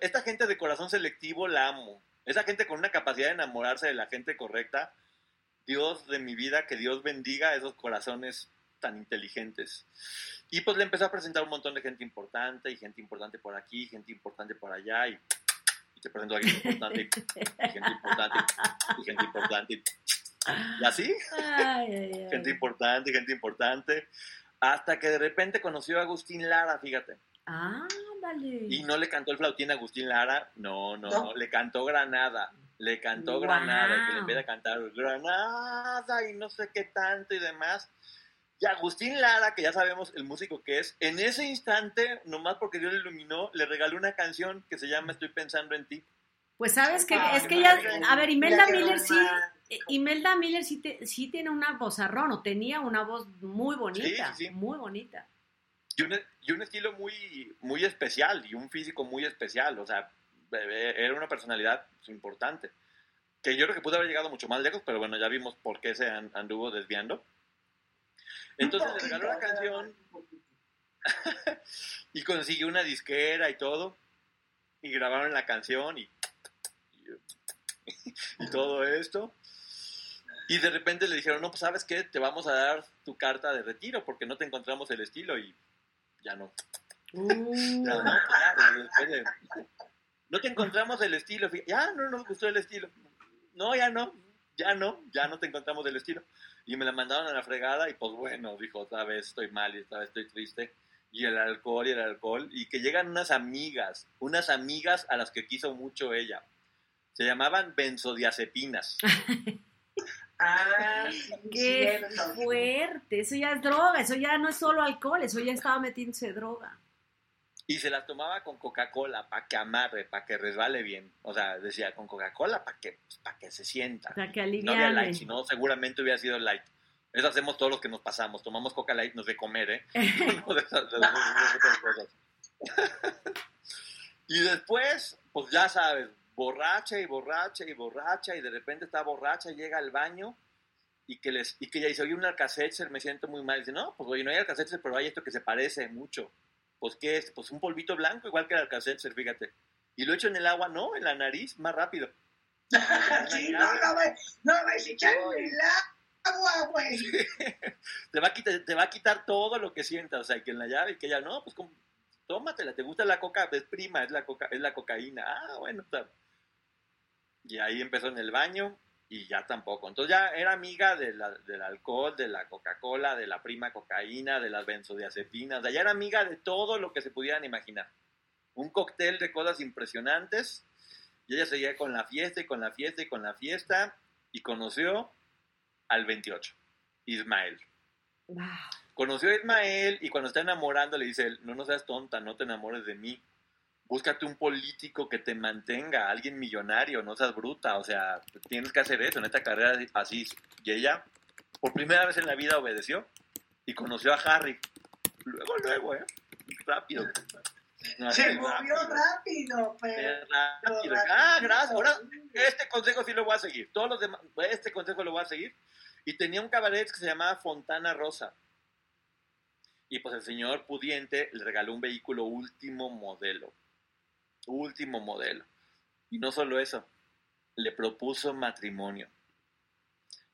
Esta gente de corazón selectivo la amo. Esa gente con una capacidad de enamorarse de la gente correcta. Dios de mi vida, que Dios bendiga esos corazones tan inteligentes. Y pues le empezó a presentar un montón de gente importante, y gente importante por aquí, gente importante por allá, y, te presento a alguien importante, y, gente importante, y gente importante, y así. Gente importante, gente importante. Hasta que de repente conoció a Agustín Lara, fíjate. Ah. Y no le cantó el flautín a Agustín Lara, no, no, no, le cantó Granada, le cantó Granada, que le empieza a cantar Granada y no sé qué tanto y demás. Y Agustín Lara, que ya sabemos el músico que es, en ese instante, nomás porque Dios le iluminó, le regaló una canción que se llama Estoy pensando en ti. Pues sabes que es que ya, a ver, Imelda Miller sí, Imelda Miller sí, sí tiene una vozarrón, o tenía una voz muy bonita, muy bonita. Y un, y un, estilo muy, muy especial, y un físico muy especial, o sea, era una personalidad importante, que yo creo que pudo haber llegado mucho más lejos, pero bueno, ya vimos por qué se anduvo desviando. Entonces le regaló la canción [LAUGHS] y consiguió una disquera y todo. Y grabaron la canción y, y, todo esto. Y de repente le dijeron, no, pues sabes qué, te vamos a dar tu carta de retiro porque no te encontramos el estilo y ya no. Uh. Ya no, no te encontramos el estilo. Ya no nos gustó el estilo. No, ya no, ya no, ya no te encontramos el estilo y me la mandaron a la fregada y pues bueno, dijo, otra vez estoy mal y esta vez estoy triste. Y el alcohol y el alcohol. Y que llegan unas amigas, unas amigas a las que quiso mucho ella. Se llamaban benzodiazepinas. [LAUGHS] ah, [LAUGHS] qué fuerte. Eso ya es droga, eso ya no es solo alcohol, eso ya estaba metiéndose droga y se las tomaba con Coca-Cola para que amarre, para que resbale bien. O sea, decía con Coca-Cola para que, pues, para que se sienta. Para que aliviane. No había light, si no, seguramente hubiera sido light. Eso hacemos todos los que nos pasamos. Tomamos Coca Light, nos de comer, ¿eh? [LAUGHS] [LAUGHS] y después, pues ya sabes, borracha y borracha y borracha y de repente está borracha, llega al baño y que les y que ya dice, oye, un alcacelser, me siento muy mal. Y dice, no, pues oye, no hay alcacelser, pero hay esto que se parece mucho. Pues, ¿qué es? Pues un polvito blanco, igual que el Alka-Seltzer, fíjate. Y lo echo en el agua, no, en la nariz, más rápido. [LAUGHS] sí, no, no me, no me echar en el agua, güey. [LAUGHS] te, va a quitar, te va a quitar todo lo que sientas, o sea, que en la llave, y que ella, no, pues tómatela, ¿te gusta la coca? Es prima, es la, coca, es la cocaína. Ah, bueno, está. Y ahí empezó en el baño, y ya tampoco. Entonces ya era amiga del alcohol, de la Coca-Cola, de la prima cocaína, de las benzodiazepinas, ya era amiga de todo lo que se pudieran imaginar. Un cóctel de cosas impresionantes y ella seguía con la fiesta y con la fiesta y con la fiesta y conoció al 28, Ismael. Conoció a Ismael y cuando está enamorando le dice, no, no seas tonta, no te enamores de mí búscate un político que te mantenga, alguien millonario, no seas bruta, o sea, tienes que hacer eso en esta carrera así. Y ella, por primera vez en la vida, obedeció y conoció a Harry. Luego, luego, ¿eh? Rápido. Se movió rápido, pero... Rápido. Ah, gracias. Ahora, este consejo sí lo voy a seguir. Todos los demás, este consejo lo voy a seguir. Y tenía un cabaret que se llamaba Fontana Rosa. Y pues el señor pudiente le regaló un vehículo último modelo último modelo. Y no solo eso, le propuso matrimonio.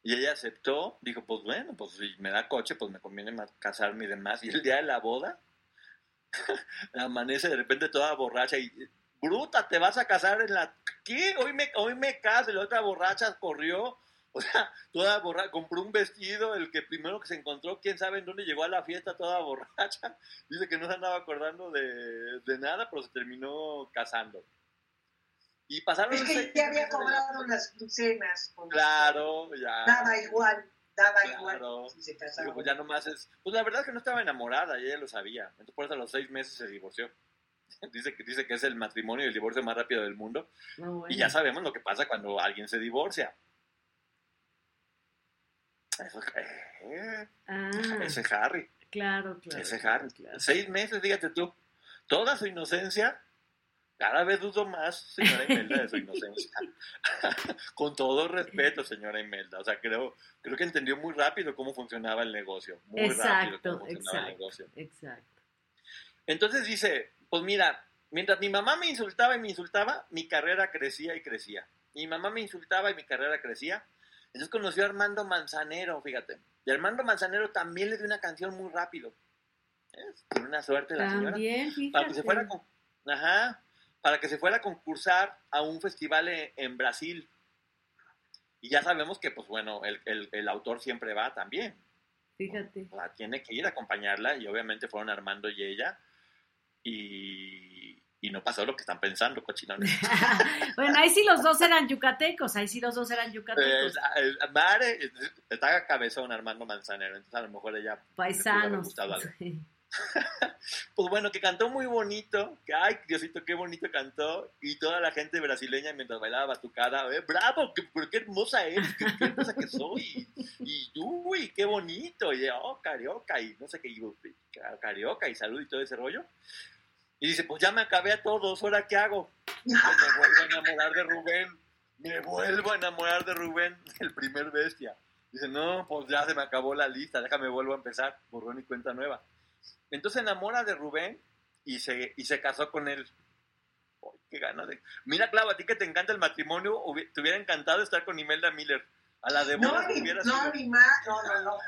Y ella aceptó, dijo, pues bueno, pues si me da coche, pues me conviene casarme y demás. Y el día de la boda, [LAUGHS] amanece de repente toda borracha y, bruta, te vas a casar en la... ¿Qué? Hoy me, hoy me caso y la otra borracha corrió o sea, toda borracha, compró un vestido, el que primero que se encontró, quién sabe en dónde llegó a la fiesta toda borracha. [LAUGHS] Dice que no se andaba acordando de, nada, pero se terminó casando. Y pasaron... Es que ya había cobrado las quincenas. Claro, ya. Daba igual, daba igual. Si se casaba. pues ya nomás es... Pues la verdad es que no estaba enamorada, y ella lo sabía. Entonces por eso a los seis meses se divorció. [LAUGHS] dice que dice que es el matrimonio y el divorcio más rápido del mundo. Y ya sabemos lo que pasa cuando alguien se divorcia. Ah, ese Harry. Claro, claro. Ese Harry. Seis meses, dígate tú. Toda su inocencia, cada vez dudo más, señora Imelda, de su inocencia. [LAUGHS] Con todo respeto, señora Imelda. O sea, creo, creo que entendió muy rápido cómo funcionaba el negocio. Muy rápido cómo funcionaba el negocio. Exacto. Entonces dice, pues mira, mientras mi mamá me insultaba y me insultaba, mi carrera crecía y crecía. Mi mamá me insultaba y mi carrera crecía. Entonces conoció a Armando Manzanero, fíjate. Y Armando Manzanero también le dio una canción muy rápido. Tiene una suerte la señora. Fíjate. Para que se fuera con, ajá, para que se fuera a concursar a un festival en, Brasil. Y ya sabemos que, pues bueno, el, autor siempre va también. Fíjate. La tiene que ir a acompañarla y obviamente fueron Armando y ella. Y, y no pasó lo que están pensando, cochinones. [LAUGHS] bueno, ahí sí los dos eran yucatecos, ahí sí los dos eran yucatecos. Eh, Mare está cabezón Armando Manzanero, entonces a lo mejor ella... Paisanos. [LAUGHS] pues bueno, que cantó muy bonito, que ay, Diosito, qué bonito cantó, y toda la gente brasileña mientras bailaba batucada, eh, bravo, qué, qué hermosa eres, qué, hermosa que soy, y uy, qué bonito, y oh, carioca, y no sé qué, carioca, y salud y todo ese rollo. Y dice, pues ya me acabé a todos, ¿ahora qué hago? Pues me vuelvo a enamorar de Rubén. Me vuelvo a enamorar de Rubén, [LAUGHS] el primer bestia. Dice, no, pues ya se me acabó la lista, déjame vuelvo a empezar, borrón y cuenta nueva. Entonces se enamora de Rubén y se, y se casó con él. qué gana de... Mira, Clau, a ti que te encanta el matrimonio, te hubiera encantado estar con Imelda Miller. A la de no, ni, no, ni más, no, no, no.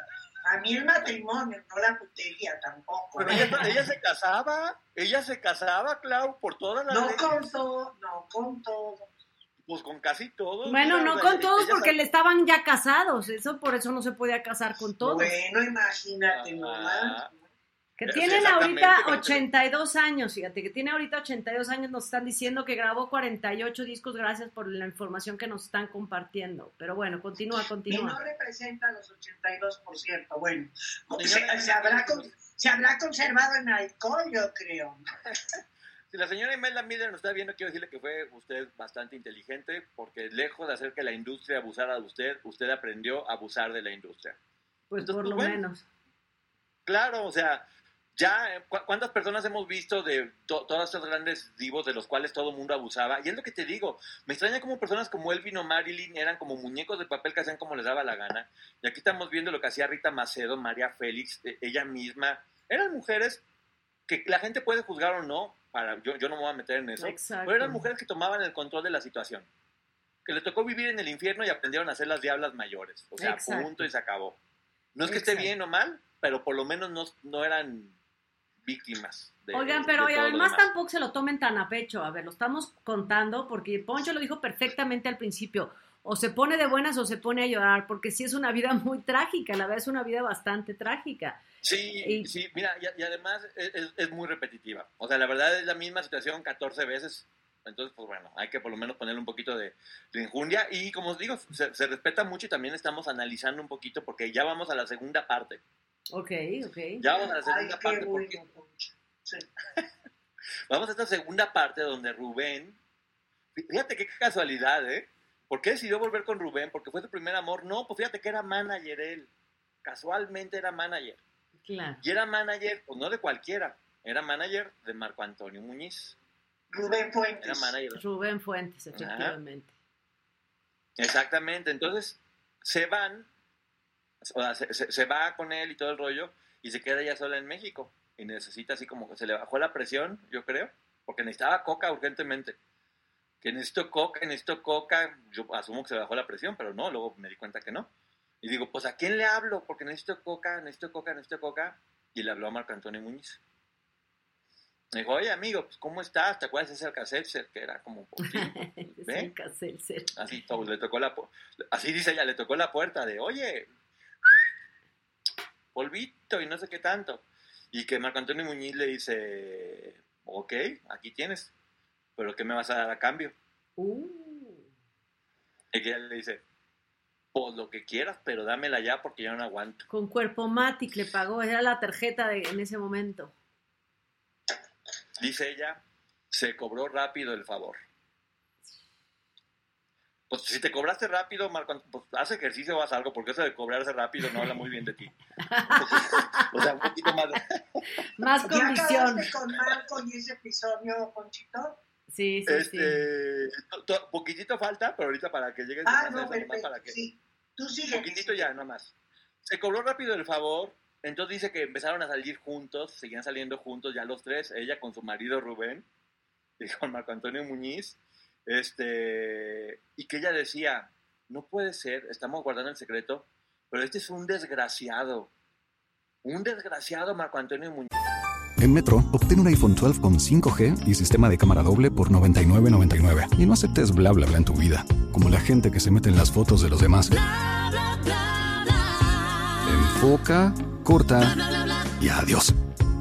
A mí el matrimonio, no la putería tampoco. Pero ella, se casaba, ella se casaba, Clau, por todas las No con todo, no con todo. Pues con casi todos. Bueno, no con todos porque le estaban ya casados, eso por eso no se podía casar con todos. Bueno, imagínate, mamá. Que tienen ahorita 82 años, fíjate, que tiene ahorita 82 años, nos están diciendo que grabó 48 discos, gracias por la información que nos están compartiendo. Pero bueno, continúa, continúa. Y no representa los 82%, bueno, se, se, habrá, se habrá conservado en alcohol, yo creo. [LAUGHS] Si la señora Imelda Miller nos está viendo, quiero decirle que fue usted bastante inteligente, porque lejos de hacer que la industria abusara de usted, usted aprendió a abusar de la industria. Pues por lo menos. Claro, o sea, ya, eh, ¿cuántas personas hemos visto de todas estas grandes divos de los cuales todo el mundo abusaba? Y es lo que te digo, me extraña como personas como Elvin o Marilyn eran como muñecos de papel que hacían como les daba la gana. Y aquí estamos viendo lo que hacía Rita Macedo, María Félix, e, ella misma. Eran mujeres que la gente puede juzgar o no, para, yo, yo no me voy a meter en eso, pero eran mujeres que tomaban el control de la situación. Que le tocó vivir en el infierno y aprendieron a ser las diablas mayores. O sea, punto y se acabó. No es que esté bien o mal, pero por lo menos no, no eran víctimas. Oigan, pero además tampoco se lo tomen tan a pecho. A ver, lo estamos contando porque Poncho lo dijo perfectamente al principio. O se pone de buenas o se pone a llorar, porque sí es una vida muy trágica, la verdad es una vida bastante trágica. Sí, sí, mira, y, además es, muy repetitiva. O sea, la verdad es la misma situación 14 veces. Entonces, pues bueno, hay que por lo menos ponerle un poquito de, injundia. Y como os digo, se, se respeta mucho y también estamos analizando un poquito porque ya vamos a la segunda parte. Ok, ok. Ya vamos a la segunda parte. [LAUGHS] vamos a esta segunda parte donde Rubén, fíjate qué casualidad, ¿eh? ¿Por qué decidió volver con Rubén? ¿Porque fue su primer amor? No, pues fíjate que era manager él. Casualmente era manager. Claro. Y era manager, pues no de cualquiera, era manager de Marco Antonio Muñiz. Rubén Fuentes. Era manager. Rubén Fuentes, efectivamente. Exactamente. Entonces, se van o sea, se, va con él y todo el rollo y se queda ya sola en México y necesita así como que se le bajó la presión, yo creo, porque necesitaba coca urgentemente. Que necesito coca, necesito coca, yo asumo que se bajó la presión, pero no, luego me di cuenta que no. Y digo, pues ¿a quién le hablo? Porque necesito coca, necesito coca, necesito coca. Y le habló a Marco Antonio Muñiz. Me dijo, oye amigo, pues ¿cómo estás? ¿Te acuerdas de ese Alcacelser? Que era como, [LAUGHS] pues, ¿ve? Así, todo, le tocó la, así dice ella, le tocó la puerta de, oye, polvito y no sé qué tanto. Y que Marco Antonio Muñiz le dice, ok, aquí tienes, pero ¿qué me vas a dar a cambio? Uh. Y que ella le dice, pues lo que quieras, pero dámela ya porque yo no aguanto. Con Cuerpo Matic le pagó, era la tarjeta de, en ese momento. Dice ella, se cobró rápido el favor. Pues si te cobraste rápido, Marco, pues haz ejercicio o haz algo, porque eso de cobrarse rápido no habla muy bien de ti. [LAUGHS] o sea, un poquito más de... Más condición. con Marco y ese episodio, Conchito? Sí, sí, este, sí. Poquitito falta, pero ahorita para que llegues ah, no, para que... Sí. Tú sigue. Poquitito ya, nomás. Se cobró rápido el favor, entonces dice que empezaron a salir juntos, seguían saliendo juntos ya los tres, ella con su marido Rubén y con Marco Antonio Muñiz este, y que ella decía, no puede ser, estamos guardando el secreto, pero este es un desgraciado. Un desgraciado Marco Antonio Muñoz. En Metro, obtén un iPhone 12 con 5G y sistema de cámara doble por $99.99. Y no aceptes bla bla bla en tu vida, como la gente que se mete en las fotos de los demás. Enfoca, corta y adiós.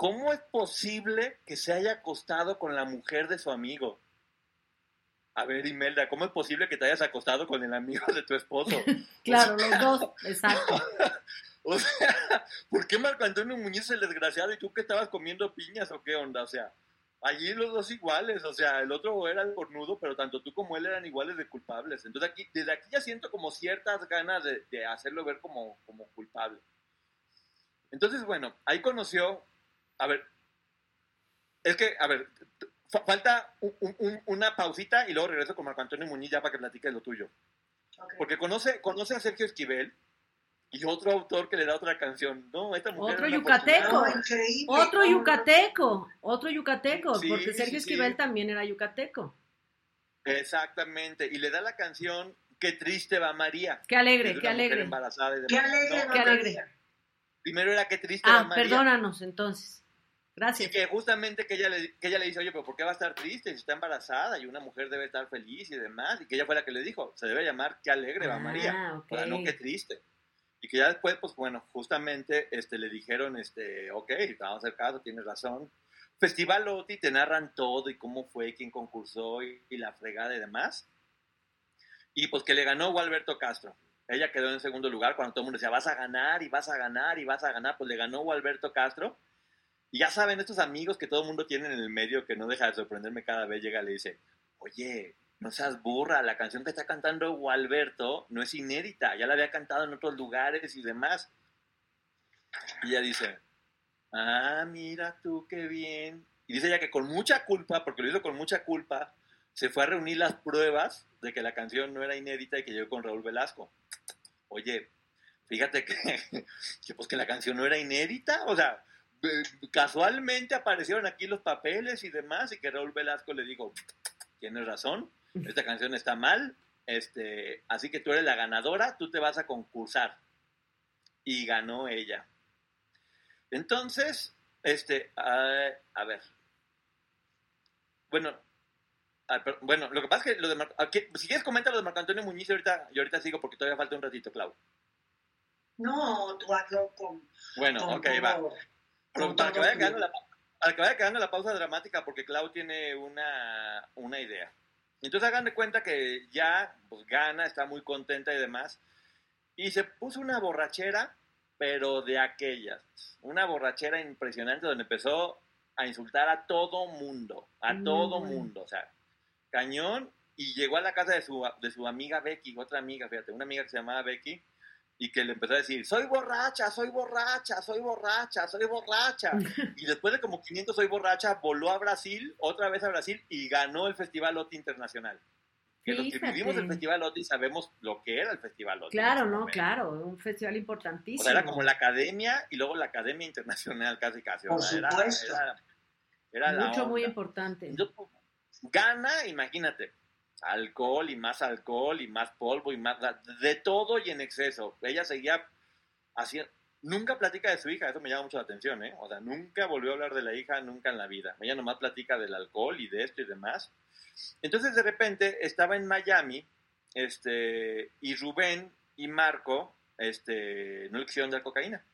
¿Cómo es posible que se haya acostado con la mujer de su amigo? A ver, Imelda, ¿cómo es posible que te hayas acostado con el amigo de tu esposo? [LAUGHS] claro, O sea, los dos, exacto. [LAUGHS] O sea, ¿por qué Marco Antonio Muñiz es el desgraciado y tú que estabas comiendo piñas o qué onda? O sea, allí los dos iguales, o sea, el otro era el cornudo, pero tanto tú como él eran iguales de culpables. Entonces aquí, desde aquí ya siento como ciertas ganas de, de hacerlo ver como, como culpable. Entonces, bueno, ahí conoció, a ver, es que, a ver, fa- falta un- un- una pausita y luego regreso con Marco Antonio Muñiz ya para que platiques lo tuyo. Porque conoce, conoce a Sergio Esquivel y otro autor que le da otra canción. No, esta mujer Otro yucateco. Otro yucateco, otro yucateco, Sí, porque Sergio sí, Esquivel sí. también era yucateco. Exactamente. Y le da la canción Qué triste va María. Qué alegre, qué alegre. embarazada y Qué alegre, No, Qué alegre. María. Primero era Qué triste va Ah, María. perdónanos entonces. Y Gracias. que justamente que ella, le, que ella le dice, oye, pero ¿por qué va a estar triste si está embarazada y una mujer debe estar feliz y demás? Y que ella fue la que le dijo, se debe llamar Qué alegre va María. Ah, ok. O sea, no qué triste. Y que ya después, pues bueno, justamente este, le dijeron, este, ok, te vamos a hacer caso, tienes razón. Festival OTI, te narran todo y cómo fue, quién concursó y, y la fregada y demás. Y pues que le ganó Gualberto Castro. Ella quedó en segundo lugar cuando todo el mundo decía, vas a ganar y vas a ganar y vas a ganar. Pues le ganó Gualberto Castro. Y ya saben, estos amigos que todo el mundo tiene en el medio, que no deja de sorprenderme cada vez, llega y le dice, oye, no seas burra, la canción que está cantando Gualberto no es inédita, ya la había cantado en otros lugares y demás. Y ella dice, ah, mira tú qué bien. Y dice ella que con mucha culpa, porque lo hizo con mucha culpa, se fue a reunir las pruebas de que la canción no era inédita y que llegó con Raúl Velasco. Oye, fíjate que, [LAUGHS] que, pues que la canción no era inédita, o sea, casualmente aparecieron aquí los papeles y demás y que Raúl Velasco le dijo, tienes razón, esta canción está mal, este, así que tú eres la ganadora, tú te vas a concursar. Y ganó ella. Entonces, este, ah, a ver. Bueno, ah, pero- bueno, lo que pasa es que lo de Mar- aquí- si quieres comenta lo de Marco Antonio Muñiz y ahorita, y ahorita sigo porque todavía falta un ratito, Clau. No, tú hazlo con. Bueno, con ok, va. Pero para que vaya quedando la, para que vaya quedando la pausa dramática, porque Clau tiene una, una idea. Entonces hagan de cuenta que ya pues, gana, está muy contenta y demás. Y se puso una borrachera, pero de aquellas. Una borrachera impresionante donde empezó a insultar a todo mundo. A No, todo mundo. O sea, cañón. Y llegó a la casa de su, de su amiga Becky, otra amiga, fíjate, una amiga que se llamaba Becky y que le empezó a decir, soy borracha, soy borracha, soy borracha, soy borracha. [LAUGHS] y después de como 500 soy borracha, voló a Brasil, otra vez a Brasil, y ganó el Festival OTI Internacional. Que los que Fíjate. vivimos el Festival OTI sabemos lo que era el Festival OTI. Claro, no, momento. claro, un festival importantísimo. O sea, era como la academia y luego la Academia Internacional casi casi. o Por sea, era- supuesto. Era, era la Mucho, muy onda. importante. Pues, gana, imagínate, alcohol y más alcohol y más polvo y más de todo y en exceso. Ella seguía haciendo, nunca platica de su hija, eso me llama mucho la atención, ¿eh? O sea, nunca volvió a hablar de la hija, nunca en la vida. Ella nomás platica del alcohol y de esto y demás. Entonces, de repente, estaba en Miami, este, y Rubén y Marco, este, no le quisieron dar cocaína.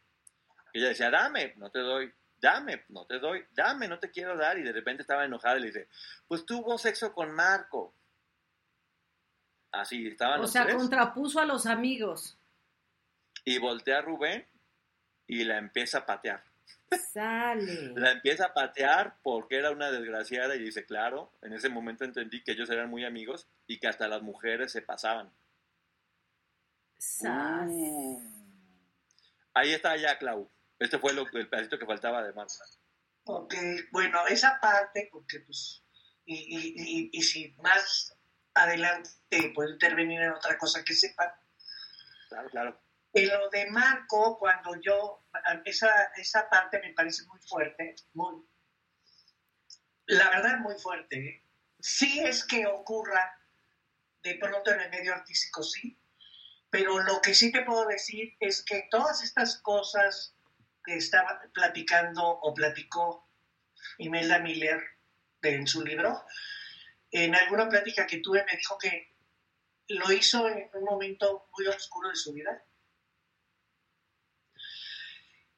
Ella decía, dame, no te doy. dame, no te doy, dame, no te quiero dar. Y de repente estaba enojada y le dice, pues tuvo sexo con Marco. Así, estaban O sea, contrapuso a los amigos. Y voltea a Rubén y la empieza a patear. Sale. [LAUGHS] La empieza a patear porque era una desgraciada y dice, claro, en ese momento entendí que ellos eran muy amigos y que hasta las mujeres se pasaban. Uh. Ahí está ya, Clau. Este fue lo, el pedacito que faltaba de Marta. Ok, bueno, esa parte, porque pues, y, y, y, si más adelante puedo intervenir en otra cosa que sepa Claro, claro. En lo de Marco, cuando yo, esa, esa parte me parece muy fuerte, muy, la verdad muy fuerte. ¿eh? Sí es que ocurra de pronto en el medio artístico, sí, pero lo que sí te puedo decir es que todas estas cosas que estaba platicando o platicó Imelda Miller en su libro, en alguna plática que tuve me dijo que lo hizo en un momento muy oscuro de su vida.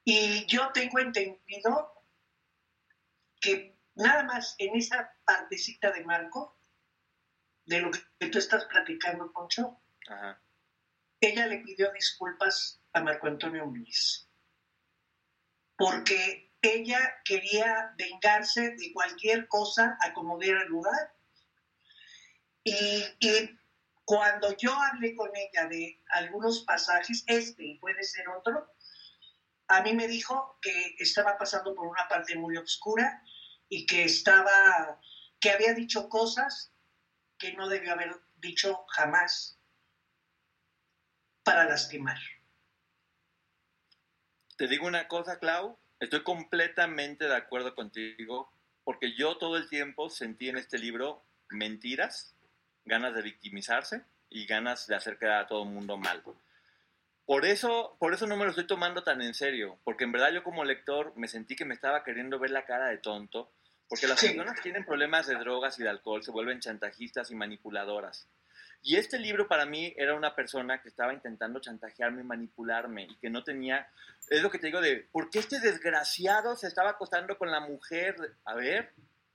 Y yo tengo entendido que nada más en esa partecita de Marco, de lo que tú estás platicando, Poncho, ella le pidió disculpas a Marco Antonio Muñiz porque ella quería vengarse de cualquier cosa a como diera lugar. Y, cuando yo hablé con ella de algunos pasajes, este y puede ser otro, a mí me dijo que estaba pasando por una parte muy oscura y que estaba, que había dicho cosas que no debió haber dicho jamás para lastimar. Te digo una cosa, Clau, estoy completamente de acuerdo contigo, porque yo todo el tiempo sentí en este libro mentiras, ganas de victimizarse y ganas de hacer quedar a todo el mundo mal. Por eso, por eso no me lo estoy tomando tan en serio, porque en verdad yo como lector me sentí que me estaba queriendo ver la cara de tonto, porque las personas que tienen problemas de drogas y de alcohol se vuelven chantajistas y manipuladoras. Y este libro para mí era una persona que estaba intentando chantajearme y manipularme y que no tenía, es lo que te digo de, ¿por qué este desgraciado se estaba acostando con la mujer? A ver,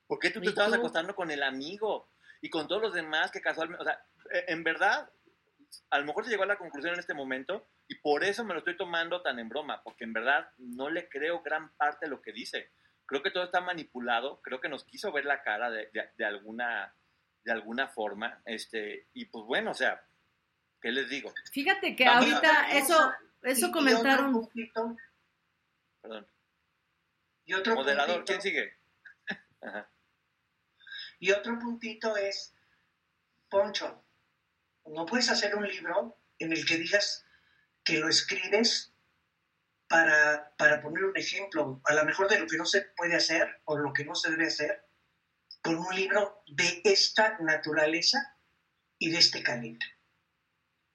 ¿por qué tú te estabas acostando con el amigo y con todos los demás que casualmente, o sea, e, en verdad, a lo mejor se llegó a la conclusión en este momento y por eso me lo estoy tomando tan en broma, porque en verdad no le creo gran parte de lo que dice. Creo que todo está manipulado, creo que nos quiso ver la cara de, de alguna de alguna forma. Este, y pues bueno, o sea, ¿qué les digo? Fíjate que ahorita eso, eso comentaron. Perdón. Y otro Moderador, ¿quién sigue? [LAUGHS] Y otro puntito es, Poncho, no puedes hacer un libro en el que digas que lo escribes para, para poner un ejemplo, a lo mejor de lo que no se puede hacer o lo que no se debe hacer, con un libro de esta naturaleza y de este calibre.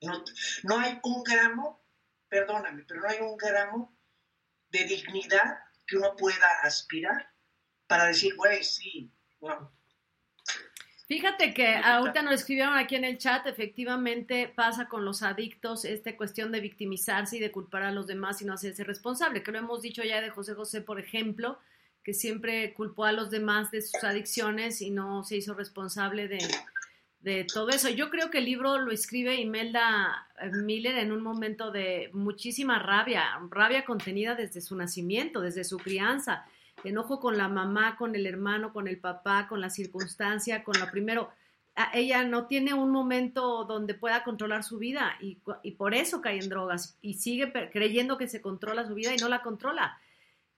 No, no hay un gramo, perdóname, pero no hay un gramo de dignidad que uno pueda aspirar para decir, güey, sí, no. Fíjate que ahorita nos escribieron aquí en el chat, efectivamente pasa con los adictos esta cuestión de victimizarse y de culpar a los demás y no hacerse responsable, que lo hemos dicho ya de José José, por ejemplo, que siempre culpó a los demás de sus adicciones y no se hizo responsable de, todo eso. Yo creo que el libro lo escribe Imelda eh, Miller en un momento de muchísima rabia, rabia contenida desde su nacimiento, desde su crianza, enojo con la mamá, con el hermano, con el papá, con la circunstancia, con lo primero. Ella no tiene un momento donde pueda controlar su vida y, y por eso cae en drogas y sigue creyendo que se controla su vida y no la controla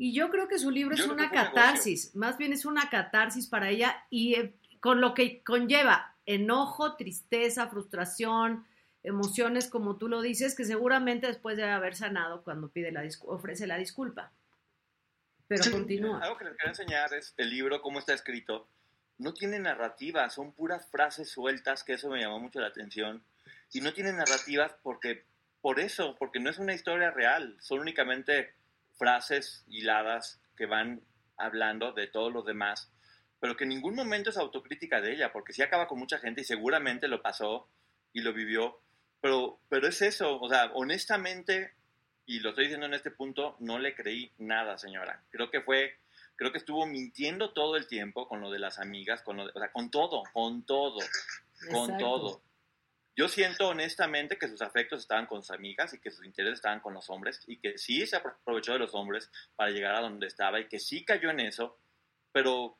y yo creo que su libro es una catarsis, más bien es una catarsis para ella y eh, con lo que conlleva enojo, tristeza, frustración, emociones, como tú lo dices, que seguramente después de haber sanado cuando pide la ofrece la disculpa. Pero continúa. Algo que les quiero enseñar es el libro, cómo está escrito. No tiene narrativa, son puras frases sueltas, que eso me llamó mucho la atención. Y no tiene narrativas porque, por eso, porque no es una historia real, son únicamente frases hiladas que van hablando de todos los demás, pero que en ningún momento es autocrítica de ella, porque sí acaba con mucha gente y seguramente lo pasó y lo vivió, pero, pero es eso, o sea, honestamente, y lo estoy diciendo en este punto, no le creí nada, señora. Creo que fue, creo que estuvo mintiendo todo el tiempo con lo de las amigas, con lo de, o sea, con todo, con todo, con todo. Yo siento honestamente que sus afectos estaban con sus amigas y que sus intereses estaban con los hombres y que sí se aprovechó de los hombres para llegar a donde estaba y que sí cayó en eso, pero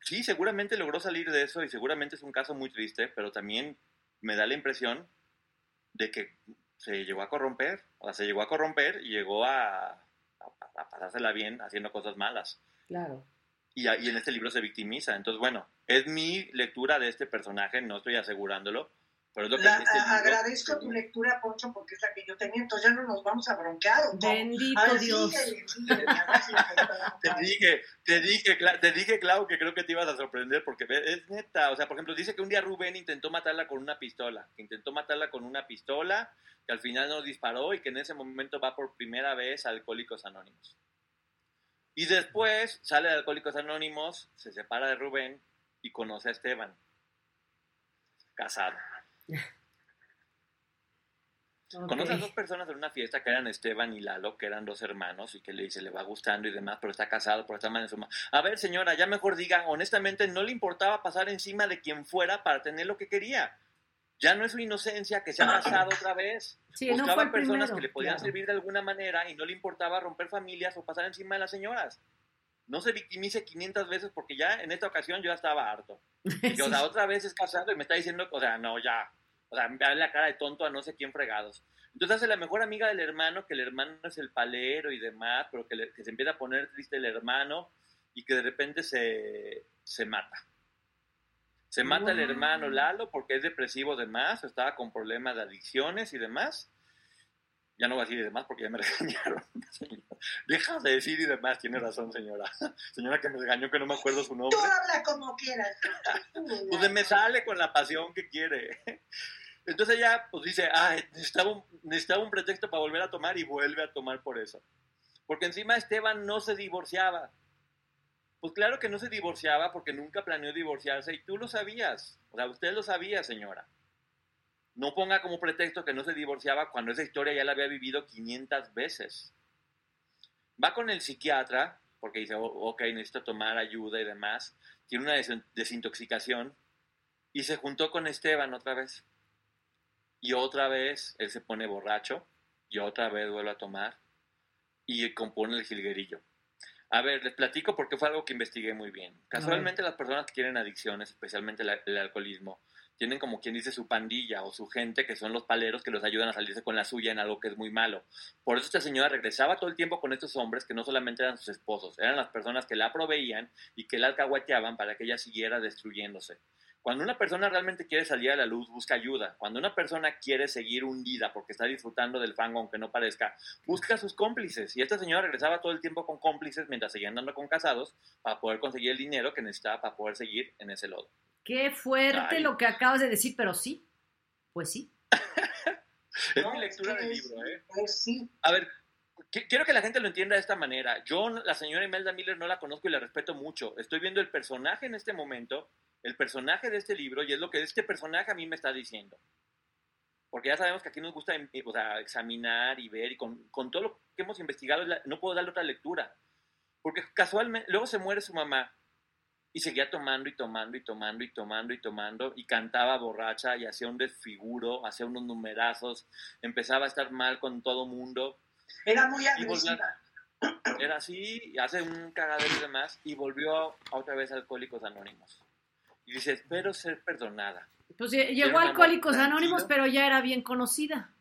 sí, seguramente logró salir de eso y seguramente es un caso muy triste, pero también me da la impresión de que se llegó a corromper, o sea, se llegó a corromper y llegó a, a, pasársela bien haciendo cosas malas. Claro. Y, y en este libro se victimiza. Entonces, bueno, es mi lectura de este personaje, no estoy asegurándolo, agradezco tu lectura, Poncho, porque es la que yo tenía, entonces ya no nos vamos a broncar. Bendito Dios. te dije, te dije, te dije, Clau, que creo que te ibas a sorprender, porque es neta. O sea, por ejemplo, dice que un día Rubén intentó matarla con una pistola, que intentó matarla con una pistola, que al final no disparó y que en ese momento va por primera vez a Alcohólicos Anónimos. Y después sale de Alcohólicos Anónimos, se separa de Rubén y conoce a Esteban, casado. A dos personas en una fiesta que eran Esteban y Lalo, que eran dos hermanos y que le dice, le va gustando y demás, pero está casado, por esta manera. A ver, señora, ya mejor diga, honestamente, no le importaba pasar encima de quien fuera para tener lo que quería. Ya no es su inocencia que se ha casado [COUGHS] otra vez. Buscaba personas que le podían servir de alguna manera y no le importaba romper familias o pasar encima de las señoras. No se victimice 500 veces porque ya en esta ocasión yo ya estaba harto. [LAUGHS] Y, o sea, otra vez es casado y me está diciendo, o sea, no, ya, o sea, da la cara de tonto a no sé quién fregados. Entonces hace la mejor amiga del hermano, que el hermano es el palero y demás, pero que, se empieza a poner triste el hermano y que de repente se, se mata. Se mata el hermano Lalo porque es depresivo demás, estaba con problemas de adicciones y demás. Ya no voy a decir y demás porque ya me [LAUGHS] regañaron. Deja de decir y demás, tiene razón, señora. Señora que me regañó que no me acuerdo su nombre. Tú habla como quieras. [LAUGHS] pues me sale con la pasión que quiere. Entonces ella pues dice, ah, necesitaba un, necesitaba un pretexto para volver a tomar y vuelve a tomar por eso. Porque encima Esteban no se divorciaba. Pues claro que no se divorciaba porque nunca planeó divorciarse y tú lo sabías. O sea, usted lo sabía, señora. No ponga como pretexto que no se divorciaba cuando esa historia ya la había vivido 500 veces. Va con el psiquiatra porque dice, oh, ok, necesito tomar ayuda y demás. Tiene una desintoxicación y se juntó con Esteban otra vez. Y otra vez él se pone borracho y otra vez vuelve a tomar y compone el jilguerillo. A ver, les platico porque fue algo que investigué muy bien. Casualmente las personas que tienen adicciones, especialmente el alcoholismo, tienen como quien dice su pandilla o su gente, que son los paleros que los ayudan a salirse con la suya en algo que es muy malo. Por eso esta señora regresaba todo el tiempo con estos hombres que no solamente eran sus esposos, eran las personas que la proveían y que la alcahueteaban para que ella siguiera destruyéndose. Cuando una persona realmente quiere salir a la luz, busca ayuda. Cuando una persona quiere seguir hundida porque está disfrutando del fango, aunque no parezca, busca a sus cómplices. Y esta señora regresaba todo el tiempo con cómplices mientras seguía andando con casados para poder conseguir el dinero que necesitaba para poder seguir en ese lodo. Qué fuerte lo que acabas de decir, pero sí, pues sí. [LAUGHS] es mi lectura del libro, ¿eh? Pues sí. A ver, quiero que la gente lo entienda de esta manera. Yo, la señora Imelda Miller, no la conozco y la respeto mucho. Estoy viendo el personaje en este momento el personaje de este libro y es lo que este personaje a mí me está diciendo. Porque ya sabemos que aquí nos gusta examinar y ver y con, todo lo que hemos investigado no puedo darle otra lectura. Porque casualmente, luego se muere su mamá y seguía tomando y tomando y tomando y tomando y tomando y cantaba borracha y hacía un desfiguro, hacía unos numerazos, empezaba a estar mal con todo mundo. Era muy agresiva. Era así, hace un cagadero y demás y volvió otra vez a Alcohólicos Anónimos y dice, espero ser perdonada. Pues llegó a Alcohólicos Anónimos, pero ya era bien conocida.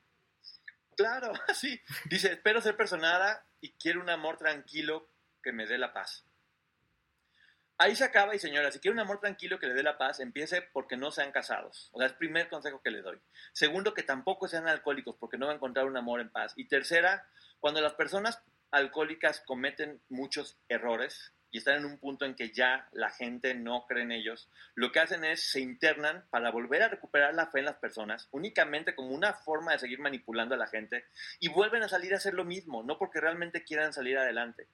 Claro, [LAUGHS] sí. Dice, espero ser perdonada y quiero un amor tranquilo que me dé la paz. Ahí se acaba y señora, si quiere un amor tranquilo que le dé la paz, empiece porque no sean casados. O sea, es el primer consejo que le doy. Segundo, que tampoco sean alcohólicos porque no va a encontrar un amor en paz. Y tercera, cuando las personas alcohólicas cometen muchos errores, y están en un punto en que ya la gente no cree en ellos, lo que hacen es se internan para volver a recuperar la fe en las personas, únicamente como una forma de seguir manipulando a la gente, y vuelven a salir a hacer lo mismo, no porque realmente quieran salir adelante.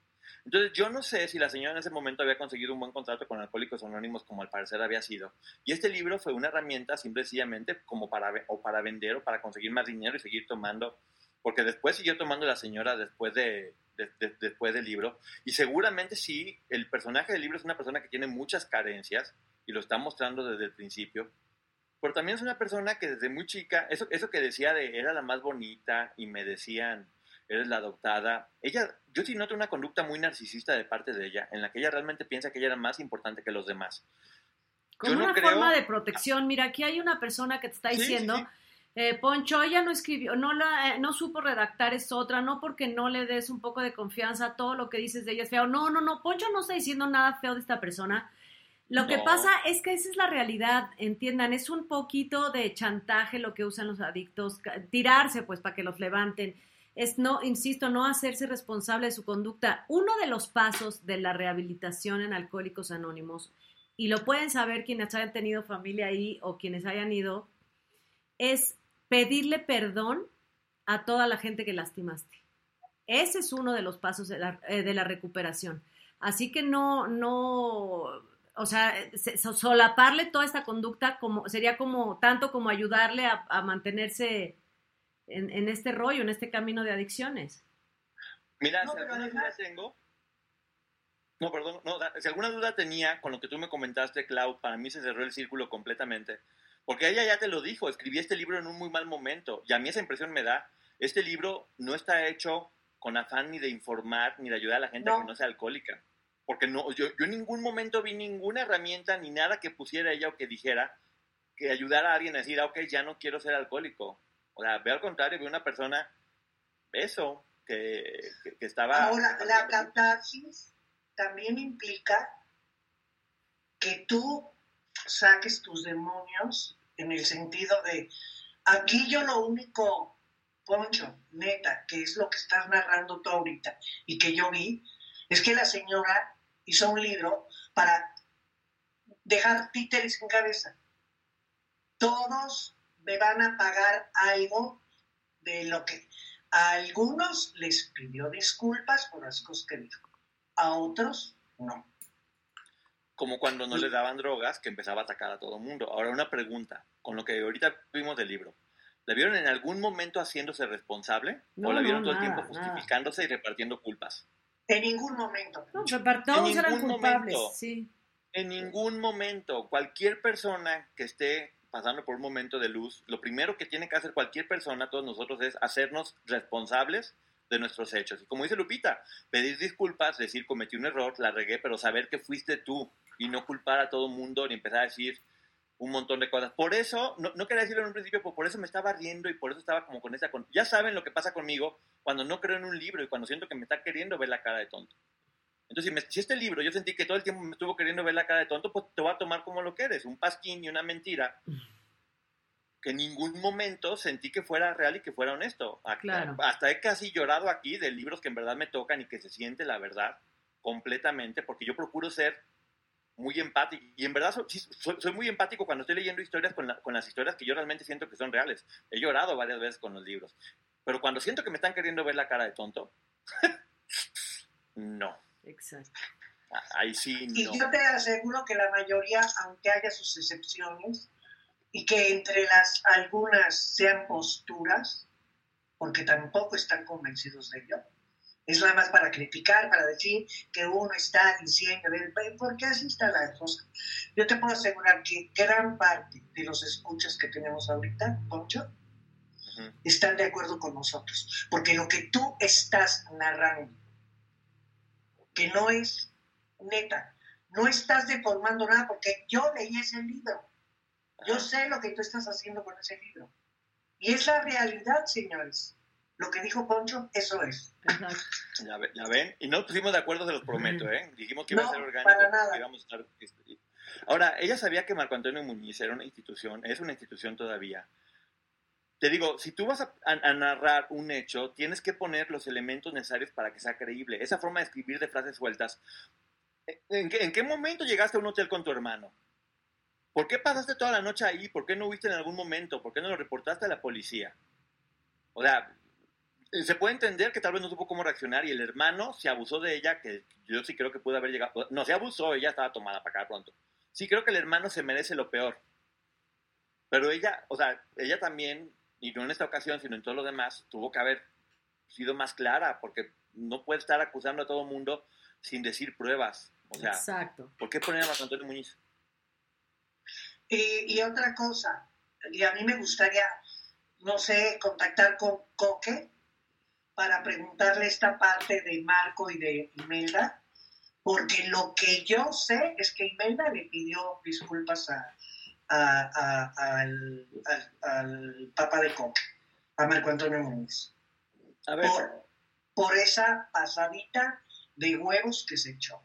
Entonces yo no sé si la señora en ese momento había conseguido un buen contrato con Alcohólicos Anónimos como al parecer había sido. Y este libro fue una herramienta simplemente como para, o para vender o para conseguir más dinero y seguir tomando porque después siguió tomando la señora después de, después del libro, y seguramente sí, el personaje del libro es una persona que tiene muchas carencias, y lo está mostrando desde el principio, pero también es una persona que desde muy chica, eso, eso que decía de era la más bonita y me decían, eres la adoptada, ella, yo sí noto una conducta muy narcisista de parte de ella, en la que ella realmente piensa que ella era más importante que los demás. Como una forma de protección. Mira, aquí hay una persona que te está diciendo, eh, Poncho, ella no escribió, no, la, eh, no supo redactar es otra, no porque no le des un poco de confianza, todo lo que dices de ella es feo. No, no, no, Poncho no está diciendo nada feo de esta persona. Lo que pasa es que esa es la realidad, entiendan, es un poquito de chantaje lo que usan los adictos, tirarse pues para que los levanten. Es no, insisto, no hacerse responsable de su conducta. Uno de los pasos de la rehabilitación en Alcohólicos Anónimos y lo pueden saber quienes hayan tenido familia ahí o quienes hayan ido, es pedirle perdón a toda la gente que lastimaste. Ese es uno de los pasos de la, eh, recuperación. Así que no, no, o sea, solaparle toda esta conducta como, sería como, tanto como ayudarle a, mantenerse en, este rollo, en este camino de adicciones. Mira, si alguna duda tengo, no, perdón, no, si alguna duda tenía con lo que tú me comentaste, Cloud, para mí se cerró el círculo completamente. Porque ella ya te lo dijo, escribí este libro en un muy mal momento y a mí esa impresión me da. Este libro no está hecho con afán ni de informar ni de ayudar a la gente a que no sea alcohólica. Porque no, yo, yo en ningún momento vi ninguna herramienta ni nada que pusiera ella o que dijera que ayudara a alguien a decir, ah, ok, ya no quiero ser alcohólico. O sea, veo al contrario, veo una persona, eso, que, que, estaba... Ahora, la catarsis también implica que tú saques tus demonios en el sentido de, aquí yo lo único, Poncho, neta, que es lo que estás narrando tú ahorita y que yo vi, es que la señora hizo un libro para dejar títeres en cabeza. Todos me van a pagar algo de lo que a algunos les pidió disculpas por las cosas que dijo a otros no. Como cuando no le daban drogas, que empezaba a atacar a todo el mundo. Ahora una pregunta, con lo que ahorita vimos del libro. ¿La vieron en algún momento haciéndose responsable? ¿O la vieron todo el tiempo justificándose y repartiendo culpas? En ningún momento. No, todos eran culpables, sí. En ningún momento. Cualquier persona que esté pasando por un momento de luz, lo primero que tiene que hacer cualquier persona, todos nosotros, es hacernos responsables de nuestros hechos. Y como dice Lupita, pedir disculpas, decir cometí un error, la regué, pero saber que fuiste tú y no culpar a todo el mundo ni empezar a decir un montón de cosas. Por eso, no, quería decirlo en un principio, pero por eso me estaba riendo y por eso estaba como con esa... ya saben lo que pasa conmigo cuando no creo en un libro y cuando siento que me está queriendo ver la cara de tonto. Entonces, si, si este libro yo sentí que todo el tiempo me estuvo queriendo ver la cara de tonto, pues te voy a tomar como lo que eres, un pasquín y una mentira que en ningún momento sentí que fuera real y que fuera honesto. Hasta he casi llorado aquí de libros que en verdad me tocan y que se siente la verdad completamente, porque yo procuro ser muy empático. Y en verdad soy, muy empático cuando estoy leyendo historias con, con, las historias que yo realmente siento que son reales. He llorado varias veces con los libros. Pero cuando siento que me están queriendo ver la cara de tonto, [LAUGHS] no. Exacto. Ahí sí, no. Y yo te aseguro que la mayoría, aunque haya sus excepciones, y que entre las algunas sean posturas, porque tampoco están convencidos de ello. Es nada más para criticar, para decir que uno está diciendo, porque así está la cosa. Yo te puedo asegurar que gran parte de los escuchas que tenemos ahorita, Poncho, están de acuerdo con nosotros. Porque lo que tú estás narrando, que no es neta, no estás deformando nada, porque yo leí ese libro yo sé lo que tú estás haciendo con ese libro. Y es la realidad, señores. Lo que dijo Poncho, eso es. Ya, ven, y no pusimos de acuerdo, se los prometo, ¿eh? Dijimos que iba a ser orgánico. Para nada. Este, ahora, ella sabía que Marco Antonio Muñiz era una institución, es una institución todavía. Te digo, si tú vas a, narrar un hecho, tienes que poner los elementos necesarios para que sea creíble. Esa forma de escribir de frases sueltas. ¿En qué, ¿En qué momento llegaste a un hotel con tu hermano? ¿Por qué pasaste toda la noche ahí? ¿Por qué no viste en algún momento? ¿Por qué no lo reportaste a la policía? O sea, se puede entender que tal vez no supo cómo reaccionar y el hermano se abusó de ella, que yo sí creo que pudo haber llegado. No, se abusó, ella estaba tomada para acá pronto. Sí creo que el hermano se merece lo peor. Pero ella, o sea, ella también, y no en esta ocasión, sino en todo lo demás, tuvo que haber sido más clara, porque no puede estar acusando a todo el mundo sin decir pruebas. O sea, Exacto. ¿por qué poner a Marco Antonio Muñiz? Y, y otra cosa, y a mí me gustaría, no sé, contactar con Coque para preguntarle esta parte de Marco y de Imelda, porque lo que yo sé es que Imelda le pidió disculpas a, a- a- al, al- al Papa de Coque, a Marco Antonio A ver, por, por esa pasadita de huevos que se echó.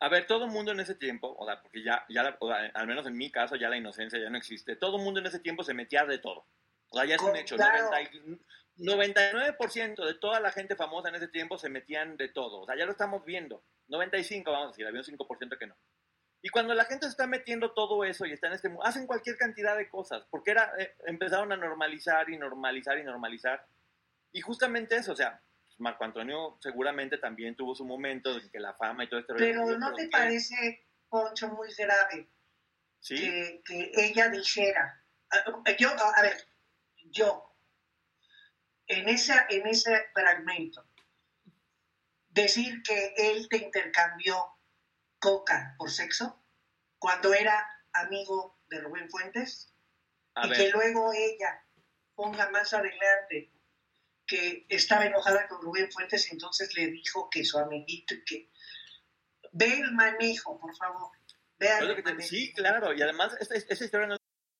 a ver, todo el mundo en ese tiempo, o sea, porque ya, ya la- o sea, al menos en mi caso, ya la inocencia ya no existe. Todo el mundo en ese tiempo se metía de todo. O sea, ya es un hecho. Claro. 90 y- 99% de toda la gente famosa en ese tiempo se metían de todo. O sea, ya lo estamos viendo. 95, vamos a decir, había un 5% que no. Y cuando la gente se está metiendo todo eso y está en este mundo, hacen cualquier cantidad de cosas, porque era, eh, empezaron a normalizar y normalizar y normalizar. Y justamente eso, o sea, pues, Marco Antonio seguramente también tuvo su momento en que la fama y todo este rollo- Pero ¿no te ¿qué? parece, Poncho, muy grave Sí, que, que ella dijera, yo, a ver, yo, en, esa, en ese fragmento, decir que él te intercambió coca por sexo cuando era amigo de Rubén Fuentes a y ver. que luego ella ponga más adelante que estaba enojada con Rubén Fuentes y entonces le dijo que su amiguito y que ve el manejo, por favor. Que te- manejo. sí, claro, y además esta, esta historia no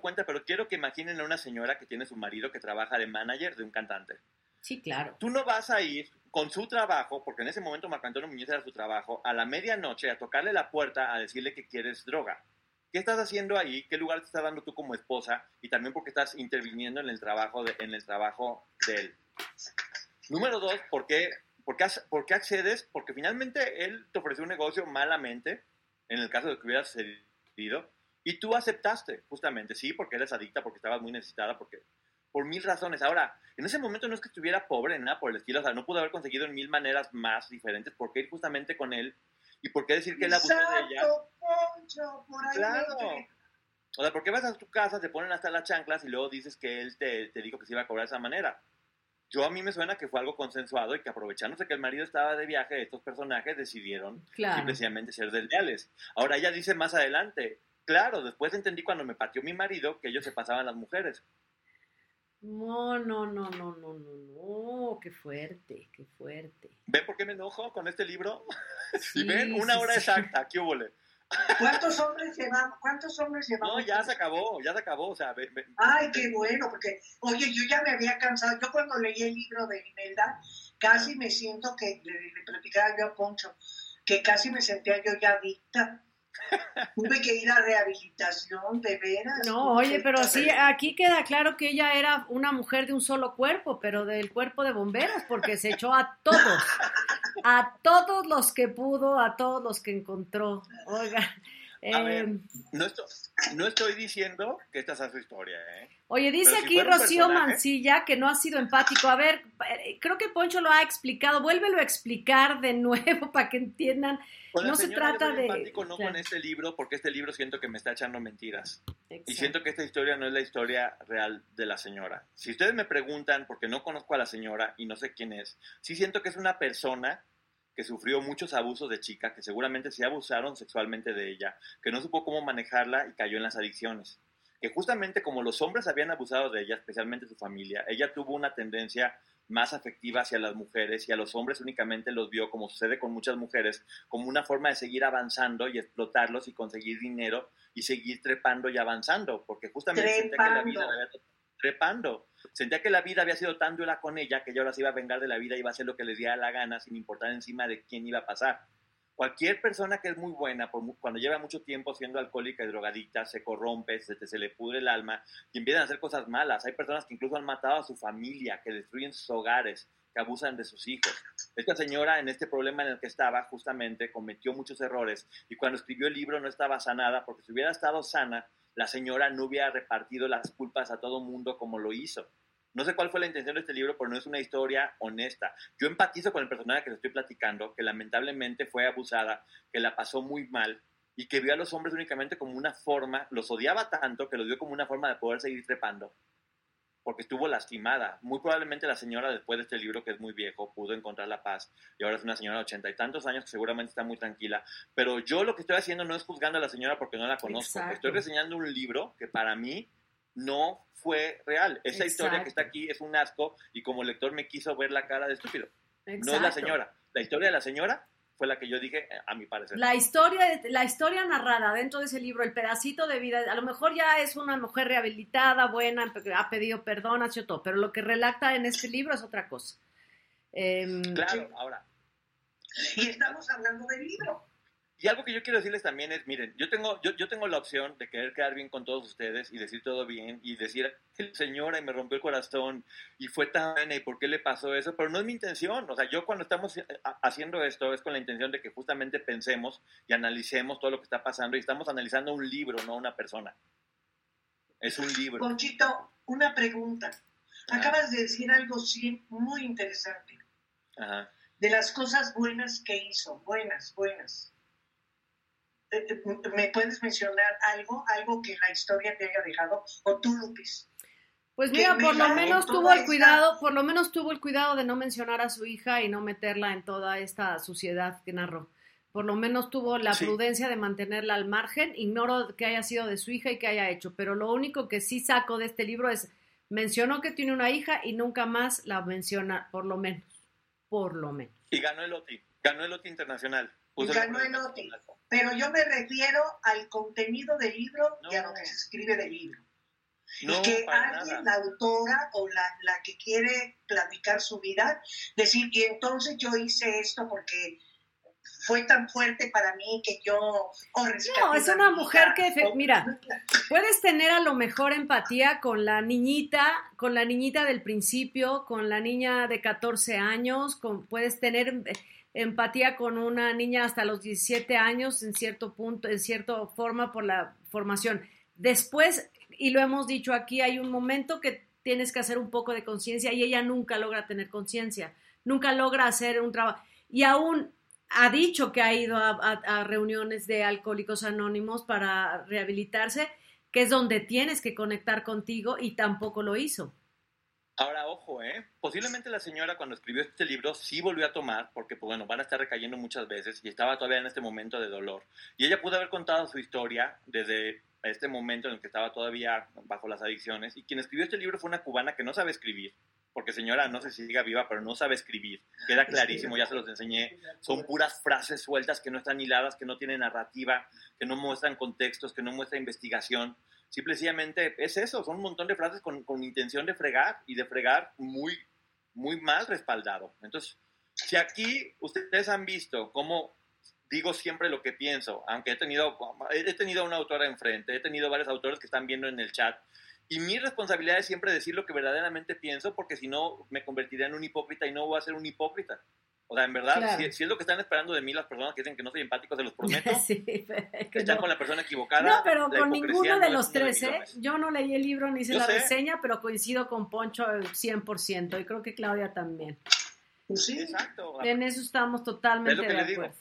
Cuenta, pero quiero que imaginen a una señora que tiene su marido que trabaja de manager de un cantante. Sí, claro. Tú no vas a ir con su trabajo, porque en ese momento Marco Antonio Muñoz era su trabajo, a la medianoche a tocarle la puerta a decirle que quieres droga. ¿Qué estás haciendo ahí? ¿Qué lugar te estás dando tú como esposa? Y también porque estás interviniendo en el trabajo de, en el trabajo de él. Número dos, ¿por qué, por, qué, por qué accedes? Porque finalmente él te ofreció un negocio malamente, en el caso de que hubieras cedido, y tú aceptaste, justamente, sí, porque eres adicta, porque estabas muy necesitada, porque por mil razones. Ahora, en ese momento no es que estuviera pobre, nada por el estilo, o sea, no pudo haber conseguido en mil maneras más diferentes, ¿por qué ir justamente con él? ¿Y por qué decir que él abusó de ella? Poncho, por ahí Claro. O sea, ¿por qué vas a tu casa, te ponen hasta las chanclas y luego dices que él te, te dijo que se iba a cobrar de esa manera? Yo a mí me suena que fue algo consensuado y que aprovechándose que el marido estaba de viaje, estos personajes decidieron Claro. simplemente ser desleales. Ahora ella dice más adelante, claro, después entendí cuando me pateó mi marido que ellos se pasaban las mujeres. No, no, no, no, no, no, no. Qué fuerte, qué fuerte. ¿Ven por qué me enojo con este libro? [LAUGHS] Sí, y ven, una sí, hora sí. exacta, ¿qué hubo? ¿Cuántos hombres llevamos? ¿Cuántos hombres llevamos? No, ya se acabó, ya se acabó, o sea, ve- ve- Ay, qué bueno, porque, oye, yo ya me había cansado. Yo cuando leí el libro de Imelda, casi me siento que, le, le platicaba yo a Poncho, que casi me sentía yo ya adicta. Tuve que ir a rehabilitación, de veras. No, oye, pero sí, aquí queda claro que ella era una mujer de un solo cuerpo, pero del cuerpo de bomberos, porque se echó a todos, a todos los que pudo, a todos los que encontró. Oiga, A ver, em, no estoy, no estoy diciendo que esta sea su historia, ¿eh? Oye, dice aquí Rocío Mancilla que no ha sido empático. A ver, eh, creo que Poncho lo ha explicado. Vuélvelo a explicar de nuevo [LAUGHS] para que entiendan. no se trata de. empático no con este libro, porque este libro siento que me está echando mentiras. Y siento que esta historia no es la historia real de la señora. Si ustedes me preguntan, porque no conozco a la señora y no sé quién es, sí siento que es una persona que sufrió muchos abusos de chica, que seguramente se abusaron sexualmente de ella, que no supo cómo manejarla y cayó en las adicciones. Que justamente como los hombres habían abusado de ella, especialmente su familia, ella tuvo una tendencia más afectiva hacia las mujeres y a los hombres únicamente los vio, como sucede con muchas mujeres, como una forma de seguir avanzando y explotarlos y conseguir dinero y seguir trepando y avanzando, porque justamente que la vida había trepando. Sentía que la vida había sido tan dura con ella que ella ahora se iba a vengar de la vida y iba a hacer lo que le diera la gana sin importar encima de quién iba a pasar. Cualquier persona que es muy buena, cuando lleva mucho tiempo siendo alcohólica y drogadicta, se corrompe, se, se le pudre el alma y empiezan a hacer cosas malas. Hay personas que incluso han matado a su familia, que destruyen sus hogares, que abusan de sus hijos. Esta señora, en este problema en el que estaba, justamente cometió muchos errores y cuando escribió el libro no estaba sanada, porque si hubiera estado sana, la señora no hubiera repartido las culpas a todo mundo como lo hizo. No sé cuál fue la intención de este libro, pero no es una historia honesta. Yo empatizo con el personaje que le estoy platicando, que lamentablemente fue abusada, que la pasó muy mal y que vio a los hombres únicamente como una forma, los odiaba tanto que los vio como una forma de poder seguir trepando, porque estuvo lastimada. Muy probablemente la señora, después de este libro, que es muy viejo, pudo encontrar la paz y ahora es una señora de ochenta y tantos años que seguramente está muy tranquila. Pero yo lo que estoy haciendo no es juzgando a la señora porque no la conozco. Estoy reseñando un libro que para mí no fue real. Esa historia que está aquí es un asco y como lector me quiso ver la cara de estúpido. No es la señora. La historia de la señora fue la que yo dije, eh, a mi parecer. La historia, la historia narrada dentro de ese libro, el pedacito de vida, a lo mejor ya es una mujer rehabilitada, buena, ha pedido perdón, ha hecho todo, pero lo que relata en este libro es otra cosa. Em, claro, ahora. Y estamos hablando del libro. Y algo que yo quiero decirles también es, miren, yo tengo, yo, yo tengo la opción de querer quedar bien con todos ustedes y decir todo bien y decir, señora, y me rompió el corazón y fue tan buena y por qué le pasó eso, pero no es mi intención. O sea, yo cuando estamos eh, haciendo esto es con la intención de que justamente pensemos y analicemos todo lo que está pasando y estamos analizando un libro, no una persona. Es un libro. Conchito, una pregunta. Acabas de decir algo sí, muy interesante. Ajá. De las cosas buenas que hizo, buenas, buenas ¿me puedes mencionar algo, algo que la historia te haya dejado? O tú, Lupis. Pues mira, por lo menos tuvo el cuidado, por lo menos tuvo el cuidado de no mencionar a su hija y no meterla en toda esta suciedad que narró. Por lo menos tuvo la prudencia de mantenerla al margen. Ignoro que haya sido de su hija y que haya hecho, pero lo único que sí saco de este libro es mencionó que tiene una hija y nunca más la menciona, por lo menos, por lo menos. Y ganó el OTI, ganó el OTI internacional. ganó el OTI. Pero yo me refiero al contenido del libro y a lo que se escribe del libro. y que alguien, la autora o la, la, que quiere platicar su vida, decir, y entonces yo hice esto porque fue tan fuerte para mí que yo... Oh, no, es una mujer que, mira, puedes tener a lo mejor empatía con la niñita, con la niñita del principio, con la niña de 14 años, con, puedes tener empatía con una niña hasta los 17 años en cierto punto, en cierta forma por la formación. Después, y lo hemos dicho aquí, hay un momento que tienes que hacer un poco de conciencia y ella nunca logra tener conciencia, nunca logra hacer un trabajo. Y aún ha dicho que ha ido a, reuniones de alcohólicos anónimos para rehabilitarse, que es donde tienes que conectar contigo y tampoco lo hizo. Ahora, ojo, ¿eh? Posiblemente la señora cuando escribió este libro sí volvió a tomar, porque pues, bueno, van a estar recayendo muchas veces y estaba todavía en este momento de dolor. Y ella pudo haber contado su historia desde este momento en el que estaba todavía bajo las adicciones. Y quien escribió este libro fue una cubana que no sabe escribir, porque señora, no sé si siga viva, pero no sabe escribir. Queda [LAUGHS] clarísimo, ya se los enseñé. Son puras frases sueltas que no están hiladas, que no tienen narrativa, que no muestran contextos, que no muestran investigación. Simplemente es eso, son un montón de frases con, con intención de fregar y de fregar muy, muy mal respaldado. Entonces, si aquí ustedes han visto cómo digo siempre lo que pienso, aunque he tenido, he tenido una autora enfrente, he tenido varios autores que están viendo en el chat, y mi responsabilidad es siempre decir lo que verdaderamente pienso, porque si no me convertiré en un hipócrita y no voy a ser un hipócrita. O sea, en verdad, si, es lo que están esperando de mí las personas que dicen que no soy empático, se los prometo. [LAUGHS] sí, que están con la persona equivocada. No, pero con ninguno de los tres, ¿eh? Yo no leí el libro ni hice la reseña, pero coincido con Poncho 100% y creo que Claudia también. Pues sí, exacto. En eso estamos totalmente de acuerdo.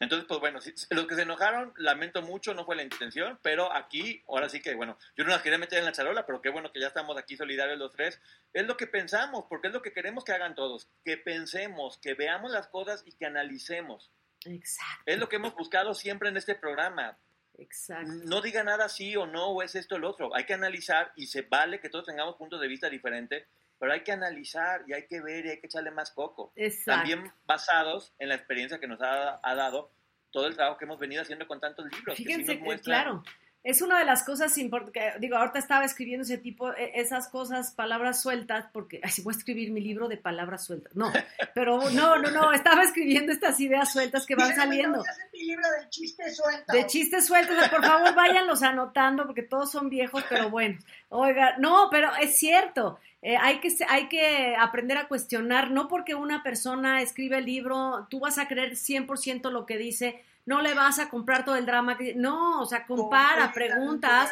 Entonces, pues bueno, los que se enojaron, lamento mucho, no fue la intención, pero aquí, ahora sí que, bueno, yo no las quería meter en la charola, pero qué bueno que ya estamos aquí solidarios los tres. Es lo que pensamos, porque es lo que queremos que hagan todos, que pensemos, que veamos las cosas y que analicemos. Exacto. Es lo que hemos buscado siempre en este programa. Exacto. No diga nada sí o no, o es esto o el otro. Hay que analizar y se vale que todos tengamos puntos de vista diferentes, pero hay que analizar y hay que ver y hay que echarle más coco. También basados en la experiencia que nos ha, dado todo el trabajo que hemos venido haciendo con tantos libros. Fíjense, que claro, es una de las cosas importantes, digo, ahorita estaba escribiendo ese tipo, e, esas cosas, palabras sueltas, porque así voy a escribir mi libro de palabras sueltas. No, pero no, no, no, estaba escribiendo estas ideas sueltas que van saliendo. mi libro de chistes sueltos. De chistes sueltos, por favor váyanlos anotando, porque todos son viejos, pero bueno. Oiga, no, pero es cierto. Eh, hay, que, hay que aprender a cuestionar, no porque una persona escribe el libro, tú vas a creer 100% lo que dice, no le vas a comprar todo el drama. Que, no, o sea, compara, preguntas.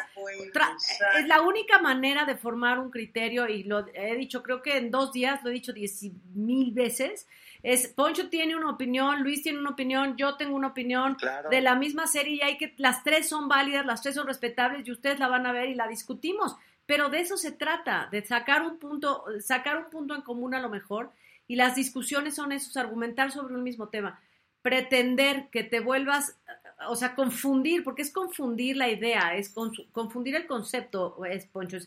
es la única manera de formar un criterio y lo he dicho, creo que en dos días, lo he dicho diez mil veces. Es, Poncho tiene una opinión, Luis tiene una opinión, yo tengo una opinión de la misma serie y hay que, las tres son válidas, las tres son respetables y ustedes la van a ver y la discutimos. Pero de eso se trata, de sacar un punto, sacar un punto en común a lo mejor y las discusiones son esos, argumentar sobre un mismo tema pretender que te vuelvas, o sea, confundir, porque es confundir la idea, es confundir el concepto, es Poncho.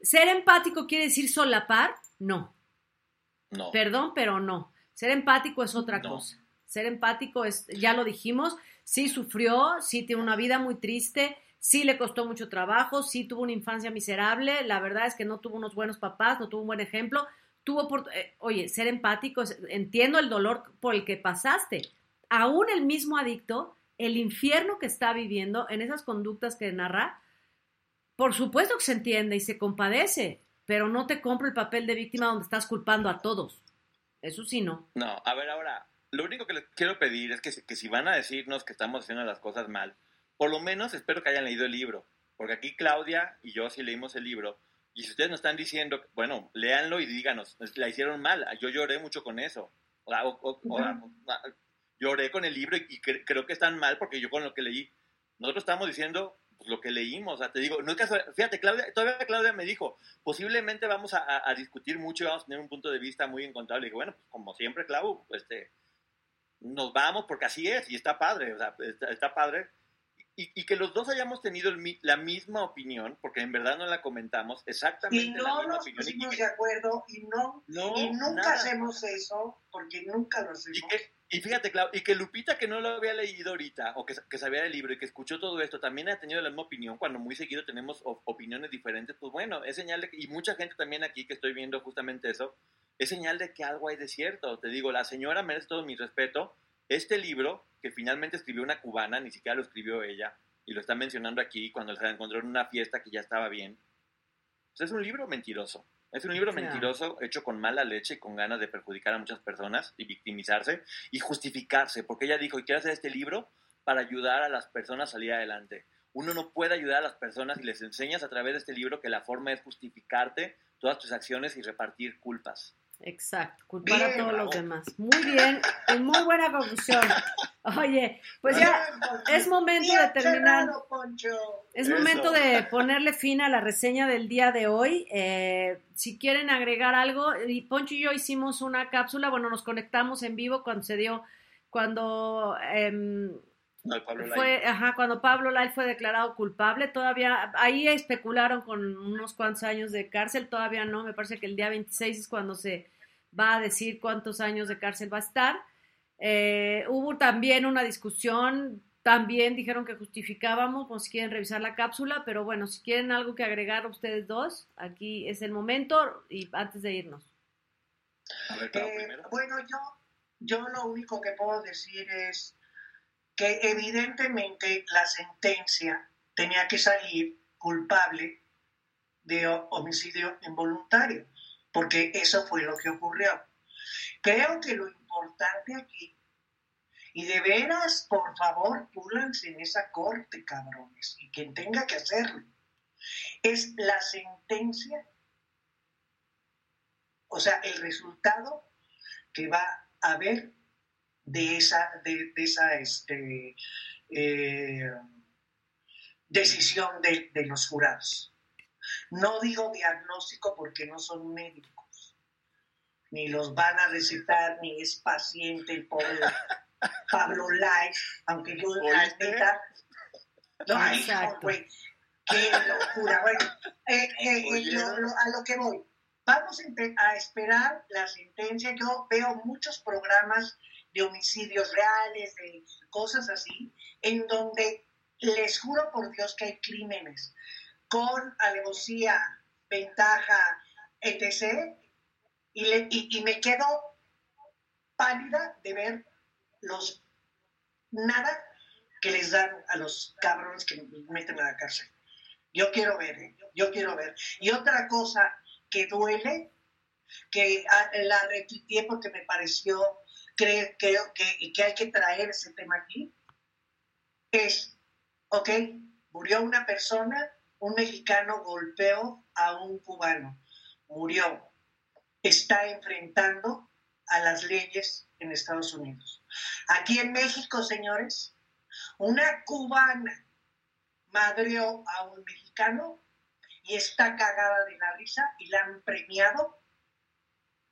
¿Ser empático quiere decir solapar? No. No. Perdón, pero no. Ser empático es otra cosa. Ser empático es, ya lo dijimos, sí sufrió, sí tiene una vida muy triste, sí le costó mucho trabajo, sí tuvo una infancia miserable, la verdad es que no tuvo unos buenos papás, no tuvo un buen ejemplo, tuvo, por, eh, oye, ser empático, entiendo el dolor por el que pasaste, aún el mismo adicto, el infierno que está viviendo en esas conductas que narra, por supuesto que se entiende y se compadece, pero no te compro el papel de víctima donde estás culpando a todos. Eso sí, no. No, a ver, ahora, lo único que les quiero pedir es que, que si van a decirnos que estamos haciendo las cosas mal, por lo menos espero que hayan leído el libro, porque aquí Claudia y yo sí leímos el libro, y si ustedes nos están diciendo, bueno, léanlo y díganos, la hicieron mal, yo lloré mucho con eso. O, lloré con el libro y, creo que están mal porque yo con lo que leí, nosotros estamos diciendo pues, lo que leímos, o sea, te digo, no es caso, fíjate, Claudia, todavía Claudia me dijo, posiblemente vamos a, discutir mucho y vamos a tener un punto de vista muy encontrable. Y dije, bueno, pues, como siempre, Clau, este, nos vamos porque así es y está padre, o sea, está, padre. Y, que los dos hayamos tenido la misma opinión, porque en verdad no la comentamos, exactamente y no la nos. Pusimos de acuerdo y no, y nunca hacemos eso, porque nunca lo hacemos. Y fíjate, Clau, y que Lupita, que no lo había leído ahorita, o que, que, sabía del libro y que escuchó todo esto, también ha tenido la misma opinión, cuando muy seguido tenemos opiniones diferentes, pues bueno, es señal de que, y mucha gente también aquí que estoy viendo justamente eso, es señal de que algo hay de cierto. Te digo, la señora merece todo mi respeto. Este libro, que finalmente escribió una cubana, ni siquiera lo escribió ella, y lo está mencionando aquí cuando se encontró en una fiesta que ya estaba bien, pues es un libro mentiroso. Es un libro mentiroso hecho con mala leche y con ganas de perjudicar a muchas personas y victimizarse y justificarse, porque ella dijo, y quiero hacer este libro para ayudar a las personas a salir adelante. Uno no puede ayudar a las personas y les enseñas a través de este libro que la forma es justificarte todas tus acciones y repartir culpas. Exacto, culpar a todos los demás. Muy bien, muy buena conclusión. Oye, pues ya es momento de terminar. Es momento de ponerle fin a la reseña del día de hoy. Eh, si quieren agregar algo, y Poncho y yo hicimos una cápsula, bueno, nos conectamos en vivo cuando se dio, cuando em, fue, ajá, cuando Pablo Lai fue declarado culpable, todavía, ahí especularon con unos cuantos años de cárcel, todavía no, me parece que el día 26 es cuando se va a decir cuántos años de cárcel va a estar. Eh, hubo también una discusión, también dijeron que justificábamos, pues si quieren revisar la cápsula, pero bueno, si quieren algo que agregar ustedes dos, aquí es el momento y antes de irnos. Eh, bueno, yo, yo lo único que puedo decir es que evidentemente la sentencia tenía que salir culpable de homicidio involuntario, porque eso fue lo que ocurrió. Creo que lo importante aquí, y de veras, por favor, púlanse en esa corte, cabrones, y quien tenga que hacerlo, es la sentencia, o sea, el resultado que va a haber de esa, de, esa este, eh, decisión de, de los jurados. No digo diagnóstico porque no son médicos, ni los van a recetar, ni es paciente el pobre Pablo Lai, aunque yo la neta. No, hijo, güey, qué locura, güey. Eh, eh, eh a lo que voy. Vamos a esperar la sentencia. Yo veo muchos programas de homicidios reales, de cosas así, en donde les juro por Dios que hay crímenes con alevosía, ventaja, etc. Y, y, me quedo pálida de ver los nada que les dan a los cabrones que meten a la cárcel. Yo quiero ver, ¿eh? yo quiero ver. Y otra cosa que duele, que ah, la repitié porque me pareció, creo, creo que, que hay que traer ese tema aquí, es, ok, murió una persona, un mexicano golpeó a un cubano, murió, está enfrentando a las leyes en Estados Unidos. Aquí en México, señores, una cubana madrió a un mexicano y está cagada de la risa y la han premiado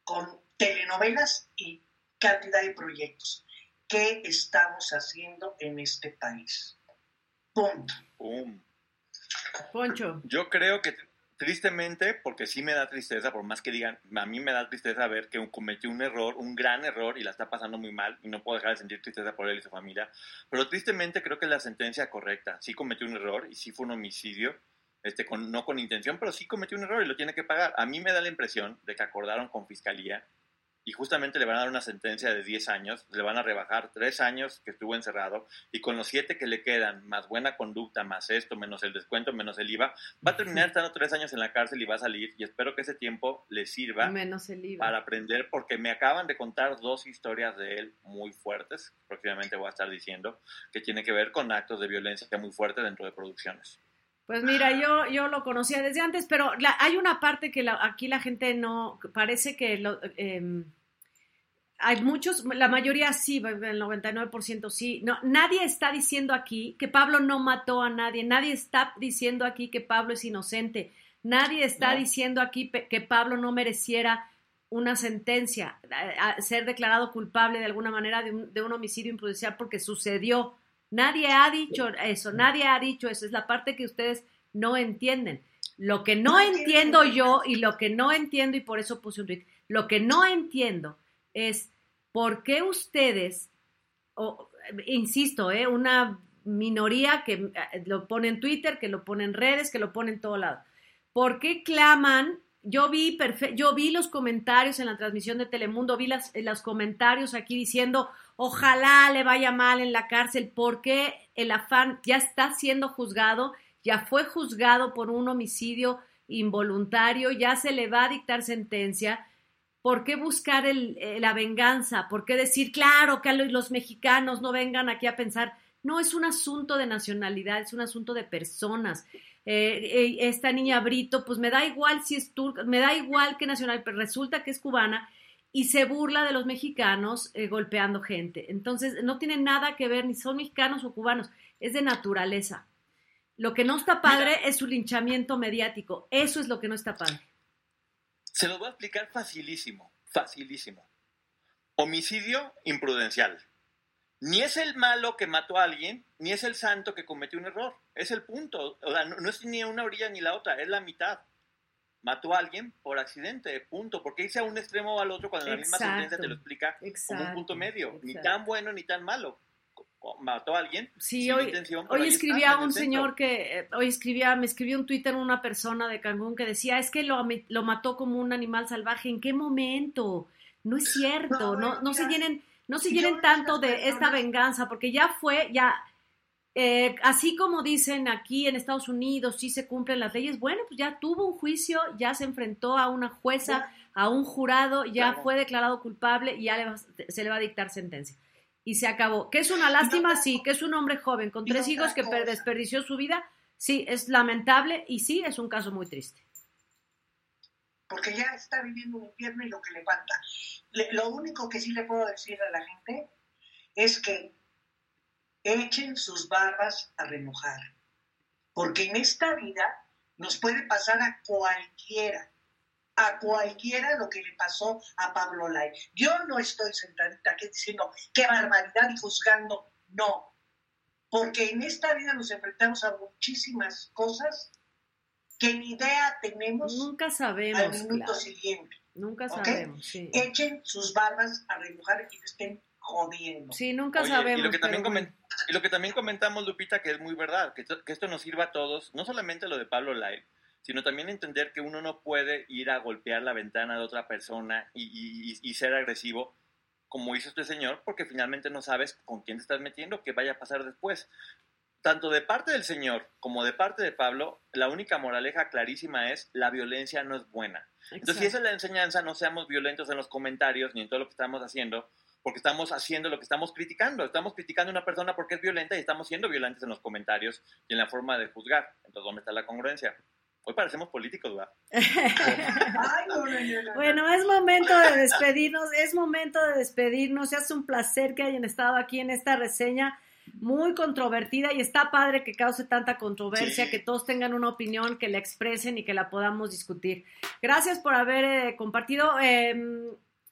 con telenovelas y cantidad de proyectos. ¿Qué estamos haciendo en este país? Punto. Poncho. Yo creo que tristemente, porque sí me da tristeza, por más que digan, a mí me da tristeza ver que cometió un error, un gran error y la está pasando muy mal y no puedo dejar de sentir tristeza por él y su familia, pero tristemente creo que es la sentencia correcta. Sí cometió un error y sí fue un homicidio, este, con, no con intención, pero sí cometió un error y lo tiene que pagar. A mí me da la impresión de que acordaron con fiscalía y justamente le van a dar una sentencia de 10 años, le van a rebajar 3 años que estuvo encerrado y con los 7 que le quedan, más buena conducta, más esto, menos el descuento, menos el IVA, va a terminar estando 3 años en la cárcel y va a salir y espero que ese tiempo le sirva menos el IVA. para aprender porque me acaban de contar dos historias de él muy fuertes, próximamente voy a estar diciendo, que tiene que ver con actos de violencia muy fuertes dentro de producciones. Pues mira, yo, yo lo conocía desde antes, pero hay una parte que aquí la gente no, parece que lo, em, hay muchos, la mayoría sí, el 99% sí. No, nadie está diciendo aquí que Pablo no mató a nadie, nadie está diciendo aquí que Pablo es inocente, nadie está diciendo aquí que Pablo no mereciera una sentencia, a, ser declarado culpable de alguna manera de un, de un homicidio imprudencial porque sucedió. Nadie ha dicho eso, nadie ha dicho eso, es la parte que ustedes no entienden. Lo que no entiendo yo y lo que no entiendo, y por eso puse un tweet, lo que no entiendo es por qué ustedes, insisto, eh, una minoría que eh, lo pone en Twitter, que lo pone en redes, que lo pone en todo lado, ¿por qué claman? Yo vi, yo vi los comentarios en la transmisión de Telemundo, vi las, los comentarios aquí diciendo, ojalá le vaya mal en la cárcel, porque el afán ya está siendo juzgado, ya fue juzgado por un homicidio involuntario, ya se le va a dictar sentencia. ¿Por qué buscar eh, la venganza? ¿Por qué decir, claro, que los mexicanos no vengan aquí a pensar? No, es un asunto de nacionalidad, es un asunto de personas. Eh, eh, esta niña Brito, pues me da igual si es turca, me da igual que nacional, pero resulta que es cubana y se burla de los mexicanos eh, golpeando gente. Entonces, no tiene nada que ver ni son mexicanos o cubanos, es de naturaleza. Lo que no está padre es su linchamiento mediático. Eso es lo que no está padre. Se lo voy a explicar facilísimo, facilísimo. Homicidio imprudencial. Ni es el malo que mató a alguien, ni es el santo que cometió un error. Es el punto. O sea, no, no es ni una orilla ni la otra, es la mitad mató a alguien por accidente, punto. Porque irse a un extremo o al otro cuando la misma sentencia te lo explica como un punto medio. Ni tan bueno ni tan malo. Mató a alguien. Sí, hoy, hoy escribía un señor que, eh, hoy escribía, me escribió un Twitter una persona de Cancún que decía, es que lo, lo mató como un animal salvaje. ¿En qué momento? No es cierto, no, no, se llenen, no se llenen tanto de esta venganza, porque ya fue, ya, eh, así como dicen aquí en Estados Unidos, sí se cumplen las leyes, bueno, pues ya tuvo un juicio, ya se enfrentó a una jueza, a un jurado, ya fue declarado culpable y ya se le va a dictar sentencia. Y se acabó. Que es una lástima, sí, que es un hombre joven con tres hijos que desperdició su vida, sí, es lamentable y sí, es un caso muy triste. Porque ya está viviendo un infierno y lo que le falta. Lo único que sí le puedo decir a la gente es que echen sus barbas a remojar, porque en esta vida nos puede pasar a cualquiera, a cualquiera lo que le pasó a Pablo Lai. Yo no estoy sentadita aquí diciendo qué barbaridad y juzgando, no, porque en esta vida nos enfrentamos a muchísimas cosas que ni idea tenemos Nunca sabemos, al minuto siguiente. Nunca sabemos. Echen sus barbas a remojar y estén jodiendo. Sí, nunca sabemos. Y lo, que también y lo que también comentamos, Lupita, que es muy verdad, que, que, esto nos sirva a todos, no solamente lo de Pablo Live, sino también entender que uno no puede ir a golpear la ventana de otra persona y, y, ser agresivo, como hizo este señor, porque finalmente no sabes con quién te estás metiendo, qué vaya a pasar después. Tanto de parte del señor como de parte de Pablo, la única moraleja clarísima es la violencia no es buena. Entonces, si esa es la enseñanza, no seamos violentos en los comentarios ni en todo lo que estamos haciendo, porque estamos haciendo lo que estamos criticando. Estamos criticando a una persona porque es violenta y estamos siendo violentos en los comentarios y en la forma de juzgar. Entonces, ¿dónde está la congruencia? Hoy parecemos políticos, ¿verdad? [LAUGHS] bueno, es momento de [LAUGHS] despedirnos, es momento de despedirnos. Es un placer que hayan estado aquí en esta reseña muy controvertida y está padre que cause tanta controversia, que todos tengan una opinión, que la expresen y que la podamos discutir. Gracias por haber eh, compartido. Em,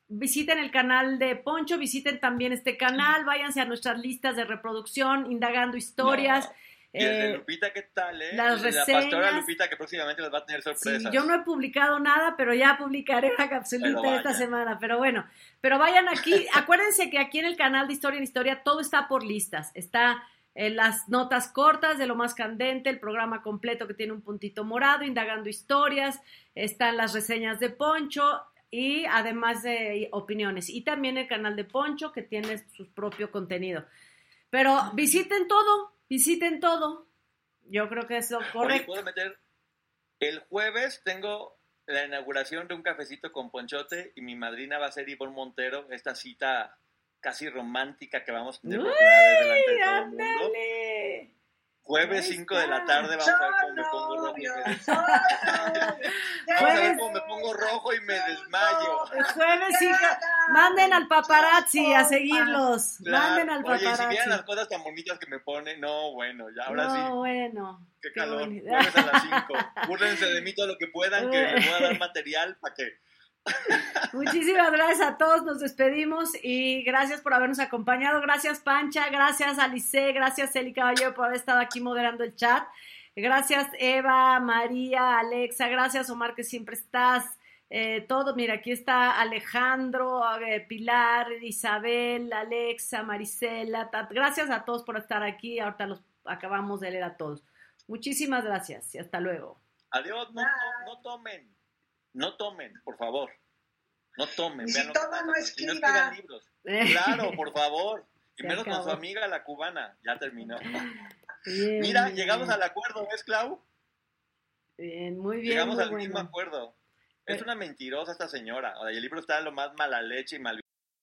visiten el canal de Poncho, visiten también este canal, váyanse a nuestras listas de reproducción, indagando historias. Y el de eh, Lupita, ¿qué tal? Eh? Las reseñas. La pastora Lupita, que próximamente les va a tener sorpresas. yo no he publicado nada, pero ya publicaré una capsulita esta semana. Pero bueno, pero vayan aquí. [LAUGHS] Acuérdense que aquí en el canal de Historia en Historia todo está por listas. Está en las notas cortas de lo más candente, el programa completo que tiene un puntito morado, indagando historias. Están las reseñas de Poncho, y además de opiniones. Y también el canal de Poncho que tiene su propio contenido. Pero visiten todo, visiten todo. Yo creo que es lo correcto. ¿puedo meter? El jueves tengo la inauguración de un cafecito con Ponchote y mi madrina va a ser Ivonne Montero, esta cita casi romántica que vamos a tener por primera vez delante de todo el mundo. Jueves 5 de la tarde vamos a ver cómo me pongo rojo y me desmayo. vamos a ver cómo me pongo rojo y me desmayo. Jueves 5. Manden al paparazzi a seguirlos. Manden al paparazzi. Oye, si vieran las cosas tan bonitas que me ponen, no, bueno, ya ahora no, sí. No, bueno. Qué, calor. Jueves a las 5. [LAUGHS] Búrrense de mí todo lo que puedan, que me voy a dar material para que [LAUGHS] Muchísimas gracias a todos, nos despedimos y gracias por habernos acompañado. Gracias Pancha, gracias Alice, gracias Eli Caballero por haber estado aquí moderando el chat. Gracias Eva, María, Alexa, gracias Omar que siempre estás. Eh, todos, mira, aquí está Alejandro, Pilar, Isabel, Alexa, Marisela. Gracias a todos por estar aquí. Ahorita los acabamos de leer a todos. Muchísimas gracias y hasta luego. Adiós, no, no tomen. No tomen, por favor. No tomen. Y si toman, no escriban. libros. Claro, por favor. [LAUGHS] Y menos con su amiga la cubana. Ya terminó. Mira, llegamos al acuerdo, ¿ves, Clau? Bien, muy bien. Llegamos al mismo acuerdo. Es una mentirosa esta señora. O sea, el libro está lo más mala leche y mal.